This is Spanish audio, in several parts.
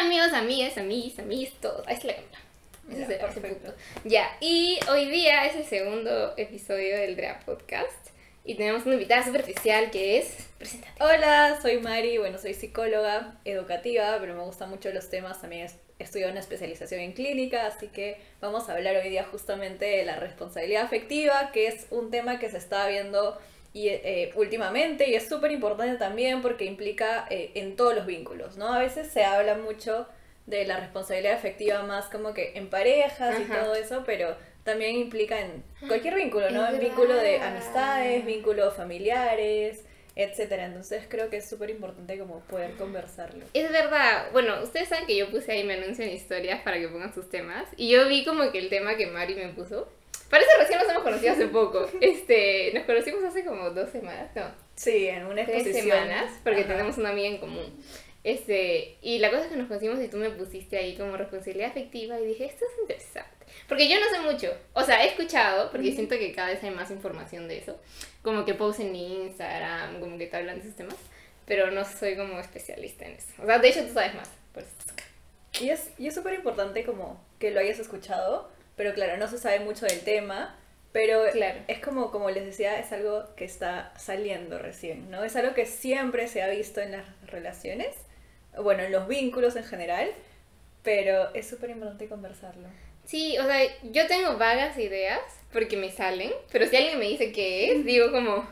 Amigos, amigas, amiguis, amiguis, todos. Ahí está la cámara. Ya, ese punto. Ya, y hoy día es el segundo episodio del Drea Podcast. Y tenemos una invitada súper especial que es. Preséntate. Hola, soy Mari, bueno, soy psicóloga educativa, pero me gustan mucho los temas, también es- estudio una especialización en clínica, así que vamos a hablar hoy día justamente de la responsabilidad afectiva, que es un tema que se está viendo y, eh, últimamente y es súper importante también porque implica eh, en todos los vínculos, ¿no? A veces se habla mucho de la responsabilidad afectiva más como que en parejas y Ajá. todo eso, pero también implica en cualquier vínculo, ¿no? En vínculo de amistades, vínculos familiares, etcétera. Entonces creo que es súper importante como poder conversarlo. Es verdad, bueno, ustedes saben que yo puse ahí mi anuncio en historias para que pongan sus temas. Y yo vi como que el tema que Mari me puso. Parece recién nos hemos conocido hace poco. Este, nos conocimos hace como dos semanas, no, Sí, en una tres exposición. semanas, porque Ajá. tenemos una amiga en común. Este, y la cosa es que nos conocimos y tú me pusiste ahí como responsabilidad afectiva y dije, esto es interesante. Porque yo no sé mucho, o sea, he escuchado, porque siento que cada vez hay más información de eso, como que posts en Instagram, como que te hablan de esos temas, pero no soy como especialista en eso. O sea, de hecho tú sabes más, por eso. Y es y es súper importante como que lo hayas escuchado, pero claro, no se sabe mucho del tema, pero Claro. es como, como les decía, es algo que está saliendo recién, ¿no? Es algo que siempre se ha visto en las relaciones, bueno, en los vínculos en general, pero es súper importante conversarlo. Sí, o sea, yo tengo vagas ideas porque me salen, pero si alguien me dice qué es, digo como,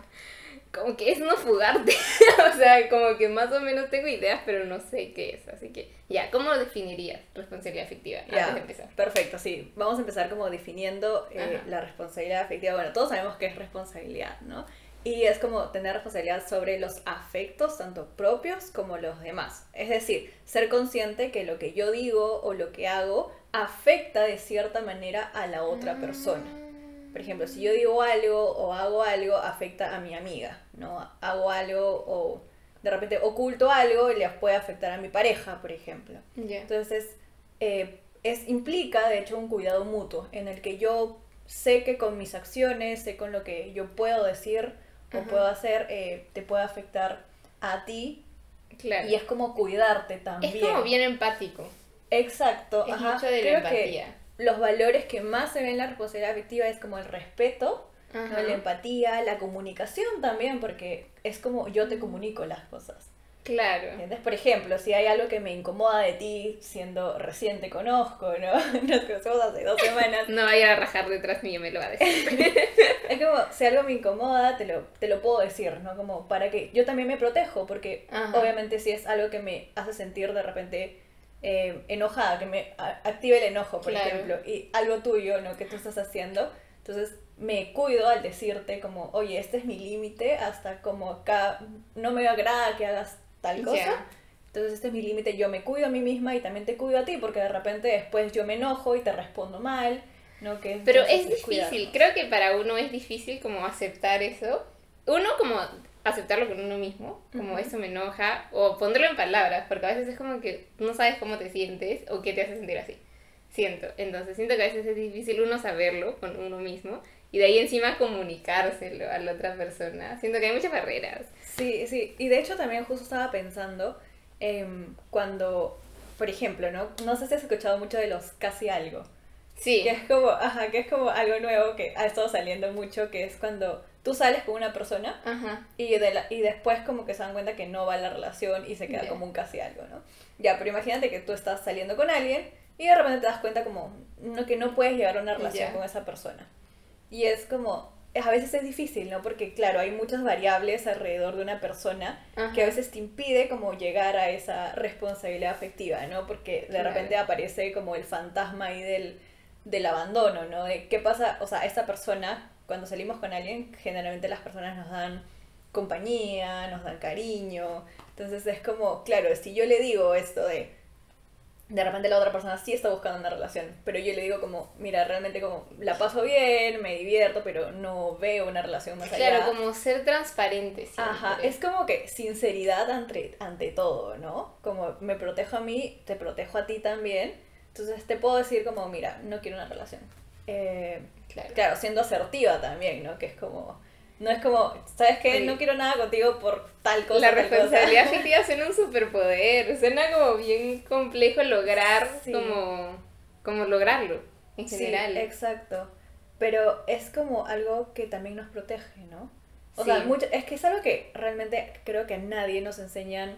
como que es no fugarte. o sea, como que más o menos tengo ideas, pero no sé qué es. Así que, ya, ¿cómo lo definirías responsabilidad afectiva? Ya, Antes de empezar. Perfecto, sí. Vamos a empezar como definiendo eh, la responsabilidad afectiva. Bueno, todos sabemos que es responsabilidad, ¿no? Y es como tener responsabilidad sobre los afectos, tanto propios como los demás. Es decir, ser consciente que lo que yo digo o lo que hago afecta de cierta manera a la otra persona. Por ejemplo, si yo digo algo o hago algo, afecta a mi amiga, ¿no? Hago algo o de repente oculto algo y le puede afectar a mi pareja, por ejemplo. Entonces, eh, es, implica, de hecho, un cuidado mutuo en el que yo sé que con mis acciones, sé con lo que yo puedo decir o puedo hacer, eh, te puede afectar a ti Claro. y es como cuidarte también. Es como bien empático. Exacto. Es ajá. mucho de la Creo empatía. Los valores que más se ven en la responsabilidad afectiva es como el respeto, ¿no? La empatía, la comunicación también, porque es como yo te comunico las cosas. Claro. ¿Entiendes? Por ejemplo, si hay algo que me incomoda de ti, siendo recién te conozco, ¿no? Nos conocemos hace dos semanas. No vaya a rajar detrás mío, me lo va a decir. Es como, si algo me incomoda, te lo, te lo puedo decir, ¿no? Como para que yo también me protejo, porque Ajá. obviamente si es algo que me hace sentir de repente eh, enojada, que me active el enojo, por Claro. ejemplo, y algo tuyo, ¿no? Que tú estás haciendo, entonces me cuido al decirte como, oye, este es mi límite, hasta como acá no me agrada que hagas tal cosa. Ya. Entonces este es mi límite, yo me cuido a mí misma y también te cuido a ti, porque de repente después yo me enojo y te respondo mal, ¿no? Que Pero es difícil, cuidarnos. creo que para uno es difícil como aceptar eso. Uno como aceptarlo con uno mismo, como Ujú. eso me enoja, o ponerlo en palabras, porque a veces es como que no sabes cómo te sientes o qué te hace sentir así. Siento, entonces siento que a veces es difícil uno saberlo con uno mismo y de ahí encima comunicárselo a la otra persona. Siento que hay muchas barreras. Sí, sí, y de hecho también justo estaba pensando em, cuando, por ejemplo, ¿no? No sé si has escuchado mucho de los casi algo, Sí, que es como, ajá, que es como algo nuevo que ha estado saliendo mucho, que es cuando tú sales con una persona ajá, y, de la- y después como que se dan cuenta que no va la relación y se queda como un casi algo, ¿no? Ya, pero imagínate que tú estás saliendo con alguien y de repente te das cuenta como no, que no puedes llevar una relación con esa persona. Y es como, a veces es difícil, ¿no? Porque claro, hay muchas variables alrededor de una persona ajá. que a veces te impide como llegar a esa responsabilidad afectiva, ¿no? Porque de Claro. repente aparece como el fantasma ahí del, del abandono, ¿no? De qué pasa, o sea, esta persona, cuando salimos con alguien, generalmente las personas nos dan compañía, nos dan cariño, entonces es como, claro, si yo le digo esto de, de repente la otra persona sí está buscando una relación, pero yo le digo como, mira, realmente como la paso bien, me divierto, pero no veo una relación más allá. Claro, como ser transparente. Siempre. Ajá, es como que sinceridad ante, ante todo, ¿no? Como me protejo a mí, te protejo a ti también. Entonces te puedo decir como, mira, no quiero una relación. Eh, Claro. claro, siendo asertiva también, ¿no? Que es como, No es como, ¿sabes qué? No quiero nada contigo por tal cosa. La responsabilidad afectiva suena un superpoder, suena como bien complejo lograr, como, como lograrlo en general. Sí, exacto. Pero es como algo que también nos protege, ¿no? O sea, mucho, es que es algo que realmente creo que a nadie nos enseñan,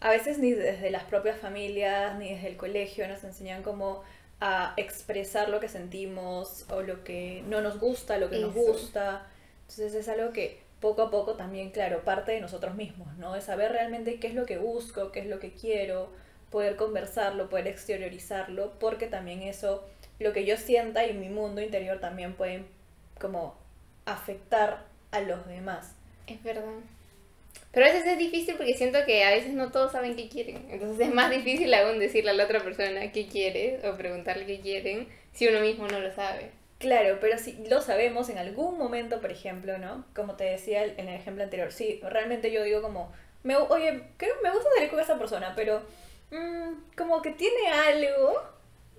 a veces ni desde las propias familias, ni desde el colegio nos enseñan como a expresar lo que sentimos o lo que no nos gusta, lo que nos gusta. Entonces es algo que poco a poco también, claro, parte de nosotros mismos, ¿no? De saber realmente qué es lo que busco, qué es lo que quiero, poder conversarlo, poder exteriorizarlo, porque también eso, lo que yo sienta y mi mundo interior también pueden como afectar a los demás. Es verdad. Pero a veces es difícil porque siento que a veces no todos saben qué quieren. Entonces es más difícil aún decirle a la otra persona qué quiere o preguntarle qué quieren si uno mismo no lo sabe. Claro, pero si lo sabemos en algún momento, por ejemplo, ¿no? Como te decía en el ejemplo anterior, sí, realmente yo digo como, me, oye, creo me gusta salir con esa persona, pero mm, como que tiene algo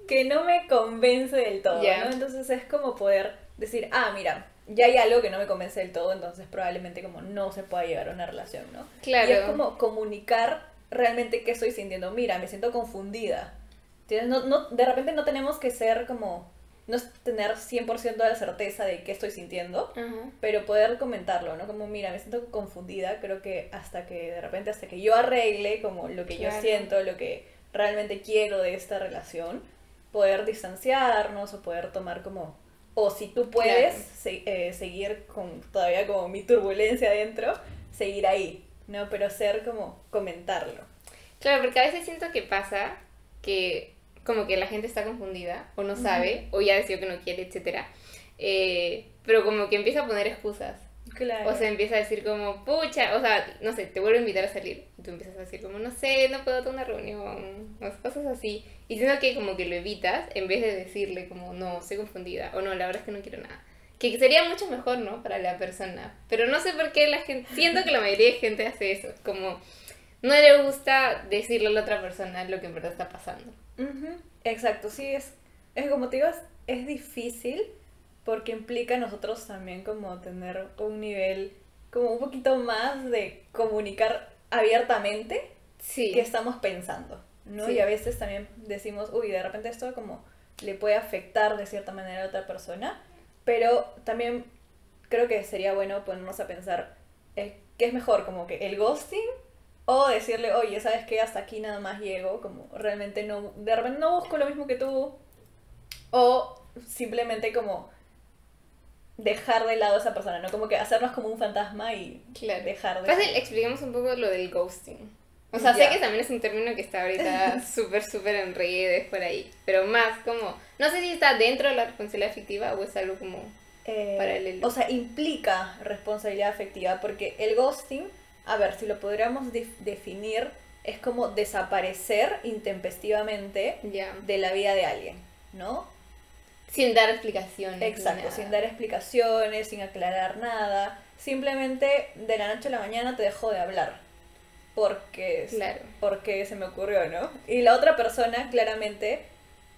que no me convence del todo, ¿no? Entonces es como poder decir, ah, mira, ya hay algo que no me convence del todo, entonces probablemente como no se pueda llegar a una relación, ¿no? Claro. Y es como comunicar realmente qué estoy sintiendo. Mira, me siento confundida. No, no, de repente no tenemos que ser como, no es tener 100% de certeza de qué estoy sintiendo, pero poder comentarlo, ¿no? Como, mira, me siento confundida, creo que hasta que de repente, hasta que yo arregle como lo que yo siento, lo que realmente quiero de esta relación, poder distanciarnos o poder tomar como o si tú puedes eh, seguir con todavía como mi turbulencia adentro, seguir ahí, ¿no? Pero ser como comentarlo. Claro, porque a veces siento que pasa que como que la gente está confundida o no sabe o ya decidió que no quiere, etc. Eh, pero como que empieza a poner excusas. O sea, empieza a decir como, pucha, o sea, no sé, te vuelvo a invitar a salir. Y tú empiezas a decir como, no sé, no puedo tener una reunión, o cosas así. Y siento que como que lo evitas en vez de decirle como, no, estoy confundida, o no, la verdad es que no quiero nada. Que sería mucho mejor, ¿no? Para la persona. Pero no sé por qué la gente, siento que la mayoría de gente hace eso, como no le gusta decirle a la otra persona lo que en verdad está pasando. Exacto, sí, es, es como te digo, es difícil porque implica a nosotros también como tener un nivel como un poquito más de comunicar abiertamente sí. qué estamos pensando, ¿no? Y a veces también decimos, uy, de repente esto como le puede afectar de cierta manera a otra persona, pero también creo que sería bueno ponernos a pensar eh, qué es mejor, como que el ghosting o decirle, oye, ¿sabes qué? Hasta aquí nada más llego, como realmente no, de repente no busco lo mismo que tú, o simplemente como dejar de lado a esa persona, ¿no? Como que hacernos como un fantasma y dejar de... Fácil, expliquemos un poco lo del ghosting. O sea, sé que también es un término que está ahorita súper, súper en redes por ahí, pero más como, no sé si está dentro de la responsabilidad afectiva o es algo como eh, paralelo. O sea, implica responsabilidad afectiva porque el ghosting, a ver, si lo podríamos definir, es como desaparecer intempestivamente de la vida de alguien, ¿no? Sin dar explicaciones. Exacto, sin dar explicaciones, sin aclarar nada. Simplemente de la noche a la mañana te dejó de hablar. Porque, porque se me ocurrió, ¿no? Y la otra persona claramente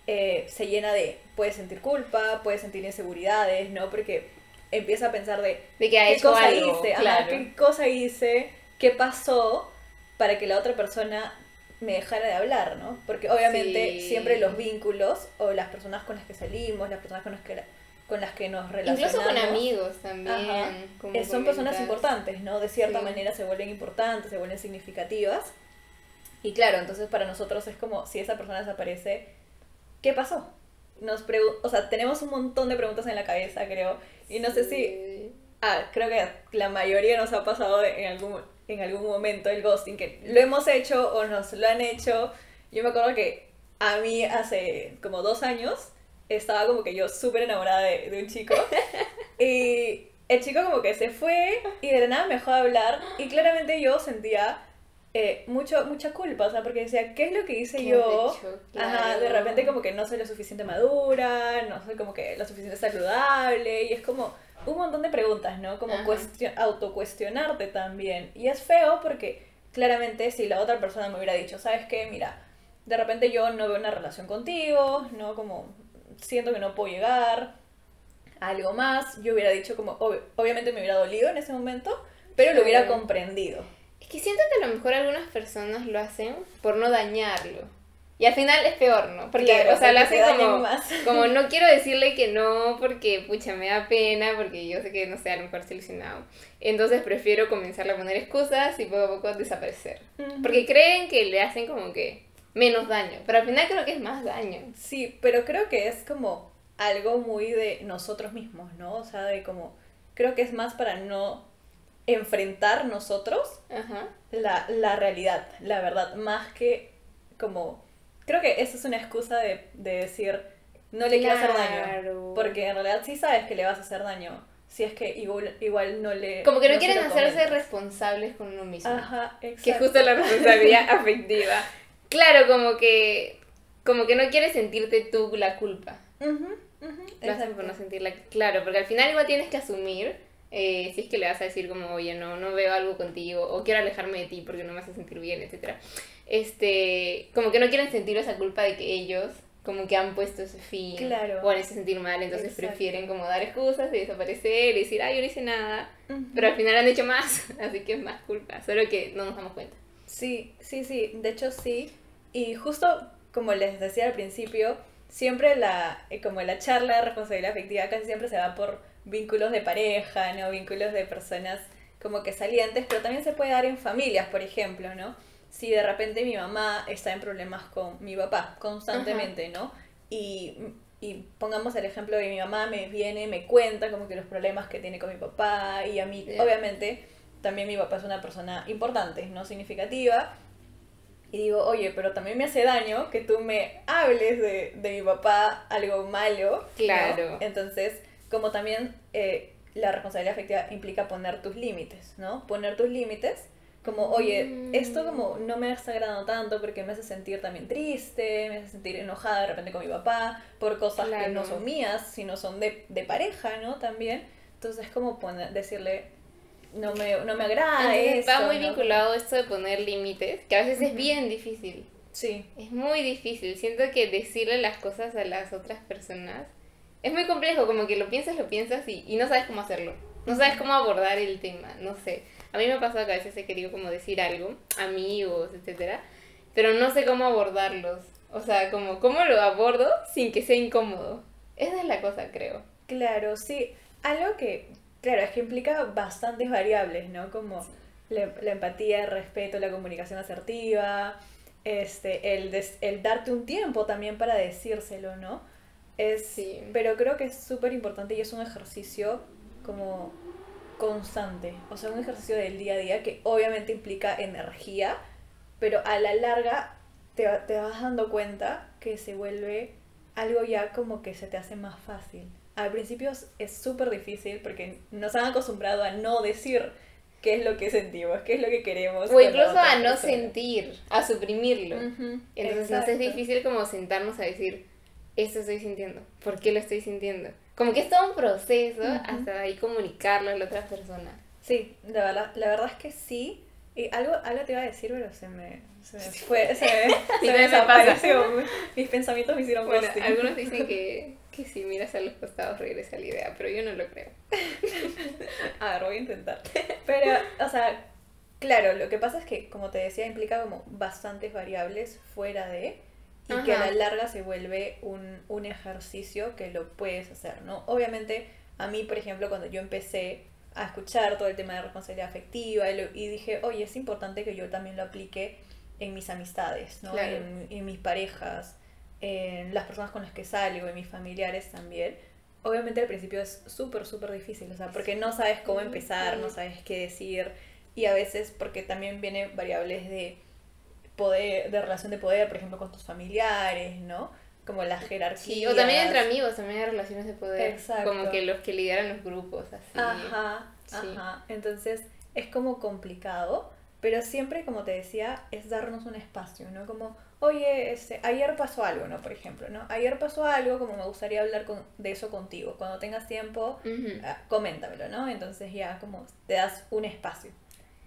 eh, se llena de, puede sentir culpa, puede sentir inseguridades, ¿no? Porque empieza a pensar de, de que qué cosa hice, qué cosa hice, qué pasó para que la otra persona me dejara de hablar, ¿no? Porque obviamente siempre los vínculos o las personas con las que salimos, las personas con las que con las que nos relacionamos. Incluso con amigos también. Eh, son personas importantes, ¿no? De cierta manera se vuelven importantes, se vuelven significativas. Y claro, entonces para nosotros es como si esa persona desaparece, ¿qué pasó? Nos o sea, tenemos un montón de preguntas en la cabeza, creo. Y no sé si... Ah, creo que la mayoría nos ha pasado en algún en algún momento el ghosting, que lo hemos hecho o nos lo han hecho. Yo me acuerdo que a mí hace como dos años estaba como que yo súper enamorada de, un chico. Y el chico como que se fue y de nada me dejó de hablar. Y claramente yo sentía eh, mucho, mucha culpa, o sea, porque decía, ¿qué es lo que hice yo? Ajá, de repente como que no soy lo suficiente madura, no soy como que lo suficiente saludable. Y es como un montón de preguntas, ¿no? Como autocuestionarte también. Y es feo porque claramente si la otra persona me hubiera dicho, ¿sabes qué? Mira, de repente yo no veo una relación contigo, ¿no? Como siento que no puedo llegar algo más, yo hubiera dicho como, ob- obviamente me hubiera dolido en ese momento, pero lo hubiera comprendido. Es que siento que a lo mejor algunas personas lo hacen por no dañarlo. Y al final es peor, ¿no? Porque, Claro, o sea, te hacen como, más. como no quiero decirle que no porque, pucha, me da pena, porque yo sé que, no sé, a lo mejor ilusionado. Entonces prefiero comenzarle a poner excusas y poco a poco desaparecer. Porque creen que le hacen como que menos daño, pero al final creo que es más daño. Sí, pero creo que es como algo muy de nosotros mismos, ¿no? O sea, de como, creo que es más para no enfrentar nosotros Ajá. la, la realidad, la verdad, más que como, creo que esa es una excusa de, de decir, no le quiero hacer daño, porque en realidad sí sabes que le vas a hacer daño, si es que igual, igual no le... Como que no quieren hacerse responsables con uno mismo. Ajá, exacto. que es justo la responsabilidad afectiva. Claro, como que como que no quieres sentirte tú la culpa. Ujú, Lo hacen exacto. por no sentirla. Claro, porque al final igual tienes que asumir eh, si es que le vas a decir como, oye, no, no veo algo contigo, o quiero alejarme de ti porque no me hace sentir bien, etcétera. Este, como que no quieren sentir esa culpa de que ellos como que han puesto ese fin Claro. o han hecho sentir mal, entonces Exacto. prefieren como dar excusas y desaparecer y decir, ay, yo no hice nada, Ujú. pero al final han hecho más, así que es más culpa, solo que no nos damos cuenta. Sí, sí, sí, de hecho sí. Y justo como les decía al principio, siempre la, eh, como la charla de responsabilidad afectiva casi siempre se va por vínculos de pareja, ¿no? Vínculos de personas como que salientes, pero también se puede dar en familias, por ejemplo, ¿no? Si de repente mi mamá está en problemas con mi papá constantemente, ¿no? Y, y pongamos el ejemplo de mi mamá me viene, me cuenta como que los problemas que tiene con mi papá y a mí, obviamente, también mi papá es una persona importante, no significativa. Y digo, oye, pero también me hace daño que tú me hables de, de mi papá algo malo. ¿no? Claro. Entonces, como también eh, la responsabilidad afectiva implica poner tus límites, ¿no? Poner tus límites, como, oye, Mm. esto como no me está agradando tanto porque me hace sentir también triste, me hace sentir enojada de repente con mi papá por cosas que no son mías, sino son de, de pareja, ¿no? También. Entonces, como poner, decirle, no me, no me agrada Entonces, esto. va muy ¿no? vinculado esto de poner límites, que a veces es bien difícil. Sí. Es muy difícil. Siento que decirle las cosas a las otras personas es muy complejo, como que lo piensas, lo piensas y, y no sabes cómo hacerlo. No sabes cómo abordar el tema, no sé. A mí me ha pasado que a veces he querido como decir algo, amigos, etcétera, pero no sé cómo abordarlos. O sea, como cómo lo abordo sin que sea incómodo. Esa es la cosa, creo. Claro, sí. Algo que, claro, es que implica bastantes variables, ¿no? Como la, la empatía, el respeto, la comunicación asertiva, este, el, des- el darte un tiempo también para decírselo, ¿no? Es, Sí. Pero creo que es súper importante y es un ejercicio como constante, o sea, un ejercicio del día a día que obviamente implica energía, pero a la larga te, va- te vas dando cuenta que se vuelve algo ya como que se te hace más fácil. Al principio es- súper difícil porque nos han acostumbrado a no decir qué es lo que sentimos, qué es lo que queremos. O incluso a no persona. sentir, a suprimirlo. Entonces nos es exacto. difícil como sentarnos a decir, esto estoy sintiendo, ¿por qué lo estoy sintiendo? Como que es todo un proceso hasta ahí comunicarlo a la otra persona. Sí, la verdad, la verdad es que sí. Y algo, algo te iba a decir, pero se me, se me fue, se me, se desapareció. Mis pensamientos me hicieron Bueno, ghosting. algunos dicen que, que si miras a los costados regresa la idea, pero yo no lo creo. A ver, voy a intentar. Pero, o sea, claro, lo que pasa es que, como te decía, implica como bastantes variables fuera de y que a la larga se vuelve un, un ejercicio que lo puedes hacer, ¿no? Obviamente, a mí, por ejemplo, cuando yo empecé a escuchar todo el tema de responsabilidad afectiva y, lo- y dije, oye, es importante que yo también lo aplique en mis amistades, ¿no? Claro. En, en mis parejas, en las personas con las que salgo, en mis familiares también. Obviamente al principio es súper, súper difícil, o sea, porque no sabes cómo empezar, no sabes qué decir y a veces porque también vienen variables de poder, de relación de poder, por ejemplo, con tus familiares, ¿no? Como las jerarquías. Sí, o también entre amigos, también hay relaciones de poder. Exacto. Como que los que lideran los grupos, así. Ajá, Sí. ajá. Entonces es como complicado, pero siempre, como te decía, es darnos un espacio, ¿no? Como, oye, este, ayer pasó algo, ¿no? Por ejemplo, ¿no? Ayer pasó algo, como me gustaría hablar con, de eso contigo. Cuando tengas tiempo, Ujú. ah, coméntamelo, ¿no? Entonces ya como te das un espacio.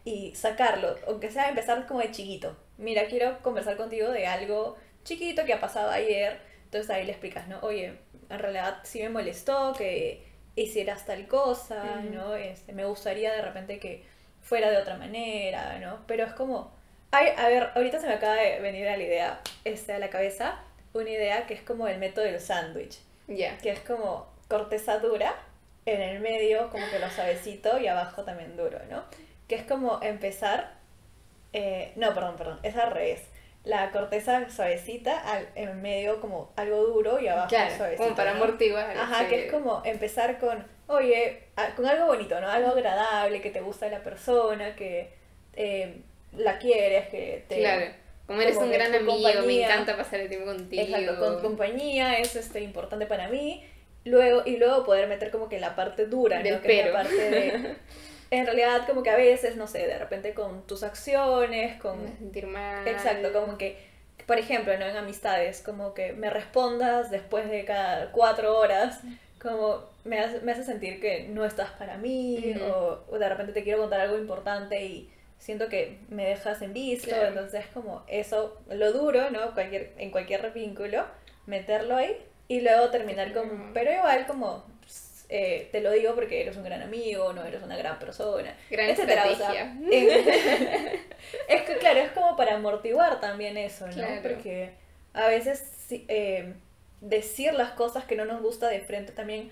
Y sacarlo, aunque sea empezar como de chiquito. Mira, quiero conversar contigo de algo chiquito que ha pasado ayer. Entonces ahí le explicas, ¿no? Oye, en realidad sí me molestó que, hicieras tal cosa, ¿no? Este, me gustaría de repente que fuera de otra manera, ¿no? Pero es como, ay, a ver, ahorita se me acaba de venir a la idea, este, a la cabeza, una idea que es como el método del sándwich, Ya. que es como corteza dura, en el medio como que lo suavecito y abajo también duro, ¿no? Que es como empezar, eh, no, perdón, perdón, es al revés. La corteza suavecita, al, en medio como algo duro y abajo Claro, suavecito. como para ¿no? amortiguar. Ajá, que es como empezar con, oye, a- con algo bonito, ¿no? Algo agradable, que te gusta la persona, que eh, la quieres, que te... Claro. Como eres como un gran amigo, me encanta pasar el tiempo contigo. Exacto, con compañía es este, importante para mí. Luego, y luego poder meter como que la parte dura, Del ¿no? Que es la parte de... En realidad, como que a veces, no sé, de repente con tus acciones, con... sentir mal. Exacto, como que, por ejemplo, ¿no? En amistades, como que me respondas después de cada cuatro horas, como me hace, me hace sentir que no estás para mí, Ujú. o, o de repente te quiero contar algo importante y siento que me dejas en visto, Claro. entonces como eso, lo duro, ¿no? Cualquier, en cualquier vínculo, meterlo ahí y luego terminar con, pero igual como... eh, te lo digo porque eres un gran amigo, no eres una gran persona, Gran etcétera, o sea, es que claro, es como para amortiguar también eso, ¿no? Claro. Porque a veces eh, decir las cosas que no nos gusta de frente también,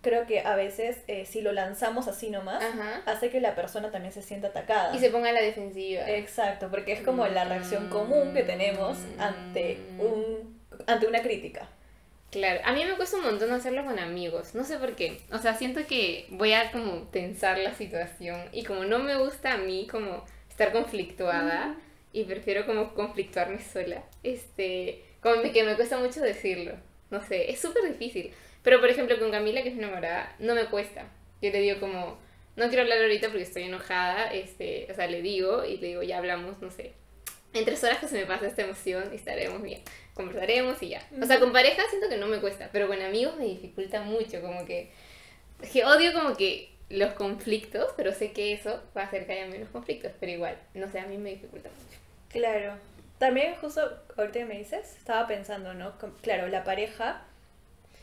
creo que a veces eh, si lo lanzamos así nomás, Ajá. hace que la persona también se sienta atacada. Y se ponga a la defensiva. Exacto, porque es como la reacción común que tenemos ante un ante una crítica. Claro, a mí me cuesta un montón hacerlo con amigos, no sé por qué. O sea, siento que voy a como tensar la situación y como no me gusta a mí como estar conflictuada y prefiero como conflictuarme sola, este, como que me cuesta mucho decirlo. No sé, es súper difícil. Pero por ejemplo con Camila, que es mi enamorada, no me cuesta. Yo le digo como, no quiero hablar ahorita porque estoy enojada, este, o sea, le digo y le digo, ya hablamos, no sé, en tres horas que se me pasa esta emoción y estaremos bien. Conversaremos y ya. O sea, con pareja siento que no me cuesta, pero con amigos me dificulta mucho, como que... Que odio como que los conflictos, pero sé que eso va a hacer que haya menos conflictos, pero igual, no sé, a mí me dificulta mucho. Claro. También justo ahorita que me dices, estaba pensando, ¿no? Claro, la pareja,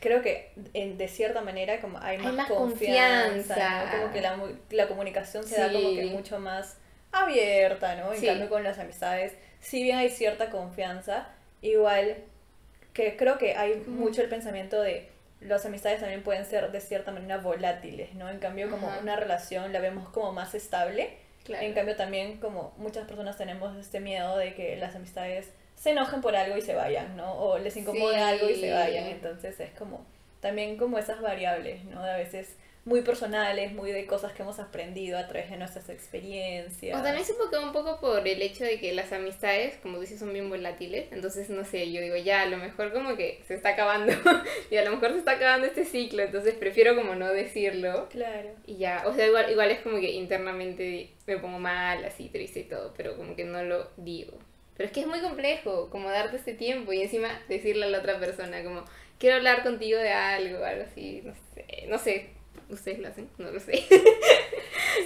creo que en- de cierta manera como hay Hay más, confianza, confianza. ¿no? Como que la, la comunicación se da como que mucho más abierta, ¿no? En Sí. cambio con las amistades, si bien hay cierta confianza, igual que creo que hay mucho el pensamiento de las amistades también pueden ser de cierta manera volátiles, ¿no? En cambio como una relación la vemos como más estable. Claro. En cambio también como muchas personas tenemos este miedo de que las amistades se enojen por algo y se vayan, ¿no? O les incomode Sí. algo y se vayan. Entonces es como también como esas variables, ¿no? De a veces muy personales, muy de cosas que hemos aprendido a través de nuestras experiencias. O también supongo que un poco por el hecho de que las amistades, como dices, son bien volátiles. Entonces, no sé, yo digo, ya, a lo mejor como que se está acabando. y a lo mejor se está acabando este ciclo. Entonces, prefiero como no decirlo. Claro. Y ya, o sea, igual, igual es como que internamente me pongo mal, así, triste y todo. Pero como que no lo digo. Pero es que es muy complejo, como darte este tiempo y encima decirle a la otra persona, como, quiero hablar contigo de algo, algo así, no sé, no sé. ¿Ustedes lo hacen? No lo sé.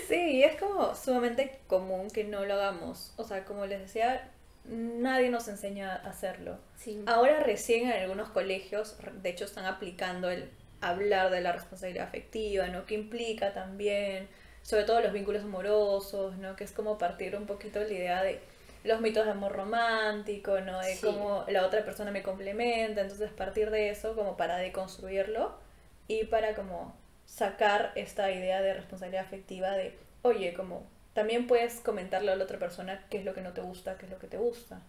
Sí, es como sumamente común que no lo hagamos. O sea, como les decía, nadie nos enseña a hacerlo. Sí. Ahora recién en algunos colegios, de hecho, están aplicando el hablar de la responsabilidad afectiva, ¿no? Que implica también, sobre todo los vínculos amorosos, ¿no? Que es como partir un poquito la idea de los mitos de amor romántico, ¿no? De Sí. cómo la otra persona me complementa, entonces partir de eso como para deconstruirlo y para como sacar esta idea de responsabilidad afectiva de, oye, como también puedes comentarle a la otra persona qué es lo que no te gusta, qué es lo que te gusta,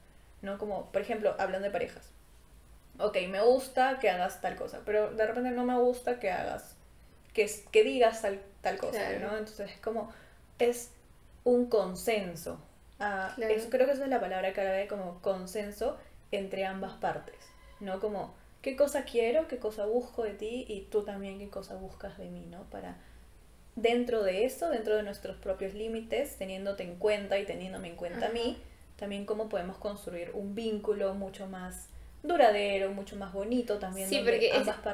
¿no? Como, por ejemplo, hablando de parejas. Ok, me gusta que hagas tal cosa, pero de repente no me gusta que hagas, que, es- que digas tal, tal cosa, Claro. ¿no? Entonces es como, es un consenso. Ah, Claro. eso, creo que esa es la palabra clave, como consenso entre ambas partes, ¿no? Como, ¿qué cosa quiero, qué cosa busco de ti y tú también qué cosa buscas de mí, ¿no? Para dentro de eso, dentro de nuestros propios límites, teniéndote en cuenta y teniéndome en cuenta a mí, también cómo podemos construir un vínculo mucho más duradero, mucho más bonito también. Sí, porque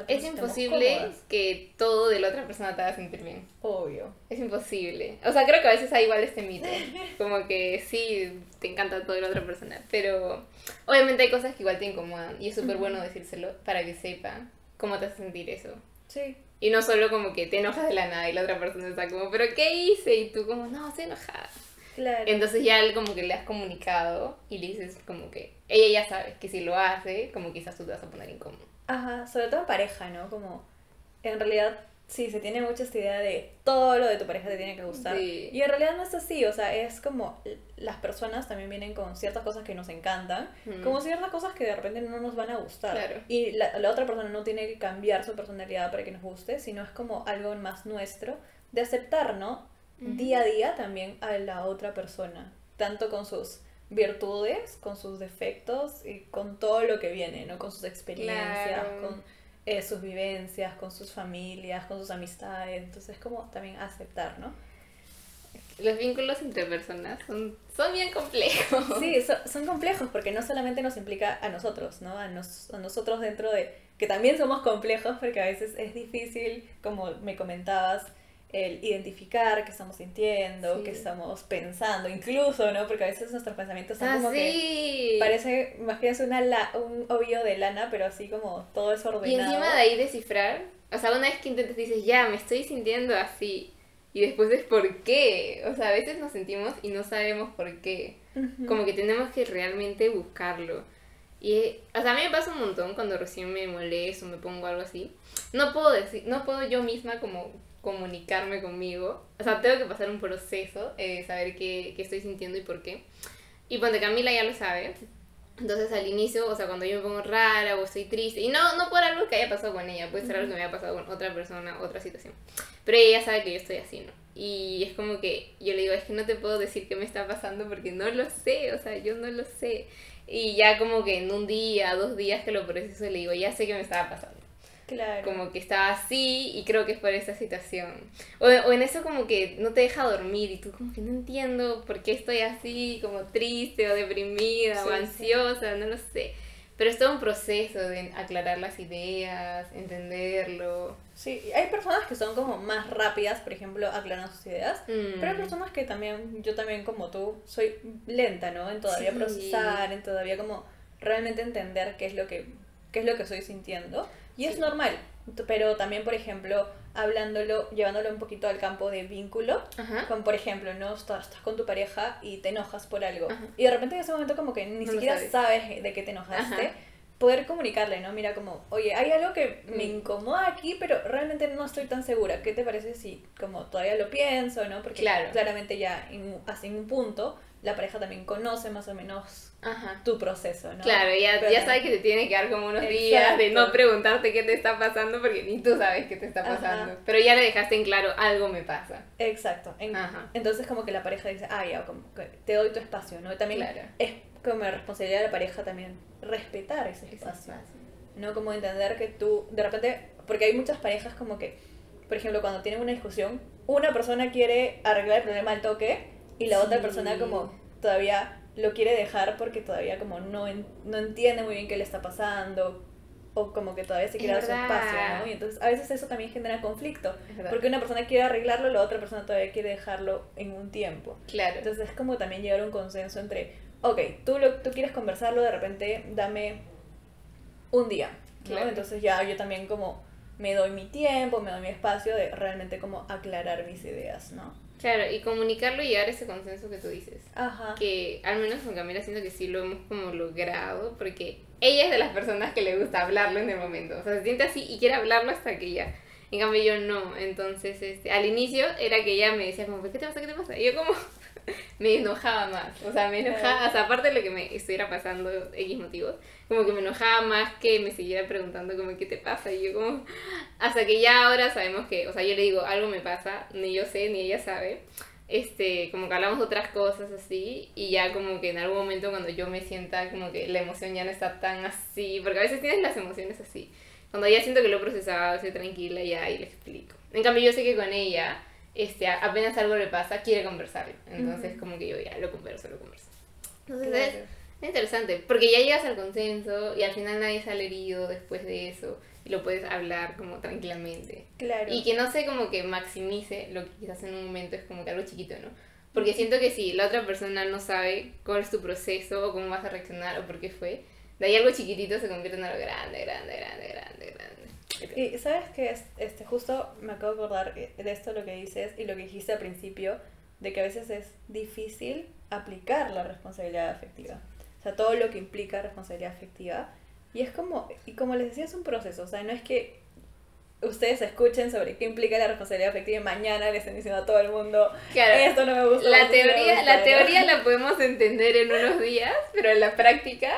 es, imposible que todo de la otra persona te haga sentir bien. Obvio. Es imposible. O sea, creo que a veces hay igual este mito. Como que sí, te encanta todo de la otra persona. Pero obviamente hay cosas que igual te incomodan. Y es súper bueno decírselo para que sepa cómo te hace sentir eso. Sí. Y no solo como que te enojas de la nada y la otra persona está como, ¿pero qué hice? Y tú como, no, estoy enojada. Claro. Entonces ya él como que le has comunicado y le dices como que ella ya sabe que si lo hace, como quizás tú te vas a poner incómodo. Ajá, sobre todo en pareja, ¿no? Como, en realidad, sí, se tiene mucha esta idea de todo lo de tu pareja te tiene que gustar. Sí. Y en realidad no es así, o sea, es como las personas también vienen con ciertas cosas que nos encantan, Mm. como ciertas cosas que de repente no nos van a gustar. Claro. Y la, la otra persona no tiene que cambiar su personalidad para que nos guste, sino es como algo más nuestro de aceptar, ¿no? Día a día también a la otra persona, tanto con sus virtudes, con sus defectos y con todo lo que viene, ¿no? Con sus experiencias, Claro. con eh, sus vivencias, con sus familias, con sus amistades. Entonces, como también aceptar, ¿no? Los vínculos entre personas son, son bien complejos. Sí, so- son complejos porque no solamente nos implica a nosotros, ¿no? A, nos- a nosotros dentro de que también somos complejos porque a veces es difícil, como me comentabas, el identificar qué estamos sintiendo, Sí. qué estamos pensando, incluso, ¿no? Porque a veces nuestros pensamientos son Ah, como que sí. parece, imagínate una la- un ovillo de lana, pero así como todo es ordenado. Y encima de ahí descifrar, o sea, una vez que intentas dices, ya, me estoy sintiendo así. Y después es por qué. O sea, a veces nos sentimos y no sabemos por qué. Como que tenemos que realmente buscarlo. Y, o sea, a mí me pasa un montón cuando recién me molesto me pongo algo así. No puedo decir, no puedo yo misma como comunicarme conmigo. O sea, tengo que pasar un proceso de saber qué, qué estoy sintiendo y por qué. Y cuando Camila ya lo sabe. Entonces al inicio, o sea, cuando yo me pongo rara o estoy triste, y no, no por algo que haya pasado con ella, puede ser algo que me haya pasado con otra persona, otra situación. Pero ella ya sabe que yo estoy así, ¿no? Y es como que yo le digo, es que no te puedo decir qué me está pasando porque no lo sé, o sea, yo no lo sé. Y ya como que en un día, dos días que lo proceso, le digo, ya sé que me estaba pasando. Claro. Como que estaba así y creo que es por esta situación. O, o en eso como que no te deja dormir y tú como que no entiendo por qué estoy así, como triste o deprimida o Sí, sí. ansiosa, no lo sé. Pero es todo un proceso de aclarar las ideas, entenderlo. Sí, hay personas que son como más rápidas, por ejemplo, aclarando sus ideas. Mm. Pero hay personas que también, yo también como tú, soy lenta, ¿no? En todavía Sí. procesar, en todavía como realmente entender qué es lo que, qué es lo que estoy sintiendo. Y es Sí. normal. Pero también, por ejemplo, hablándolo, llevándolo un poquito al campo de vínculo, Ajá. con, por ejemplo, ¿no? Estás, estás con tu pareja y te enojas por algo. Ajá. Y de repente en ese momento como que ni No siquiera sabes. sabes de qué te enojaste. Ajá. Poder comunicarle, ¿no? Mira como, oye, hay algo que me Mm. incomoda aquí, pero realmente no estoy tan segura. ¿Qué te parece si como todavía lo pienso, ¿no? Porque Claro. claramente ya en, en un punto la pareja también conoce más o menos Ajá. tu proceso, ¿no? Claro, ya, Pero- ya sabe que te tiene que dar como unos días de no preguntarte qué te está pasando porque ni tú sabes qué te está Ajá. pasando. Pero ya le dejaste en claro, algo me pasa. Exacto. En- entonces como que la pareja dice, ah, ya, como que te doy tu espacio, ¿no? También Claro. es como responsabilidad de la pareja también respetar ese espacio. ¿no? Como entender que tú, de repente, porque hay muchas parejas como que, por ejemplo, cuando tienen una discusión, una persona quiere arreglar el problema al toque y la otra persona como todavía lo quiere dejar porque todavía como no, en- no entiende muy bien qué le está pasando o como que todavía se quiere dar Es su verdad. espacio, ¿no? Y entonces a veces eso también genera conflicto, verdad. porque una persona quiere arreglarlo, la otra persona todavía quiere dejarlo en un tiempo. Claro. Entonces es como también llegar a un consenso entre, ok, tú, lo, tú quieres conversarlo, de repente dame un día, ¿no? Claro. Entonces ya yo también como me doy mi tiempo, me doy mi espacio de realmente como aclarar mis ideas, ¿no? Claro, y comunicarlo y llegar a ese consenso que tú dices. Ajá. Que al menos con Camila siento que sí lo hemos como logrado, porque ella es de las personas que le gusta hablarlo en el momento. O sea, se siente así y quiere hablarlo hasta que ya. En cambio yo no. Entonces, este, al inicio era que ella me decía como, ¿qué te pasa? ¿Qué te pasa? Y yo como me enojaba más. O sea, me enojaba, o sea, aparte de lo que me estuviera pasando X motivos, como que me enojaba más que me siguiera preguntando como, ¿qué te pasa? Y yo como, hasta que ya ahora sabemos que, o sea, yo le digo, algo me pasa, ni yo sé, ni ella sabe. Este, como que hablamos de otras cosas así, y ya como que en algún momento cuando yo me sienta como que la emoción ya no está tan así, porque a veces tienes las emociones así. Cuando ya siento que lo he procesado, estoy tranquila ya y le explico. En cambio, yo sé que con ella, este, apenas algo le pasa, quiere conversarlo. Entonces, como que yo ya lo converso, lo converso. Entonces, Claro. es, es interesante, porque ya llegas al consenso y al final nadie sale herido después de eso y lo puedes hablar como tranquilamente. Claro. Y que no sé como que maximice lo que quizás en un momento es como que algo chiquito, ¿no? Porque siento que si la otra persona no sabe cuál es tu proceso o cómo vas a reaccionar o por qué fue, de ahí algo chiquitito se convierte en algo grande, grande, grande, grande, grande. Y sabes que este, justo me acabo de acordar eh, de esto lo que dices y lo que dijiste al principio, de que a veces es difícil aplicar la responsabilidad afectiva. O sea, todo lo que implica responsabilidad afectiva. Y es como, y como les decía, es un proceso. O sea, no es que ustedes escuchen sobre qué implica la responsabilidad afectiva y mañana le estén diciendo a todo el mundo, claro, esto no me gusta. La teoría, la teoría la podemos entender en unos días, pero en la práctica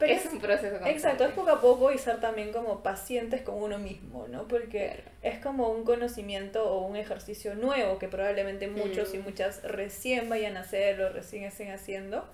es, un proceso Exacto, es poco a poco y ser también como pacientes con uno mismo, ¿no? Porque es como un conocimiento o un ejercicio nuevo que probablemente muchos y mm. muchas recién vayan a hacer o recién estén haciendo.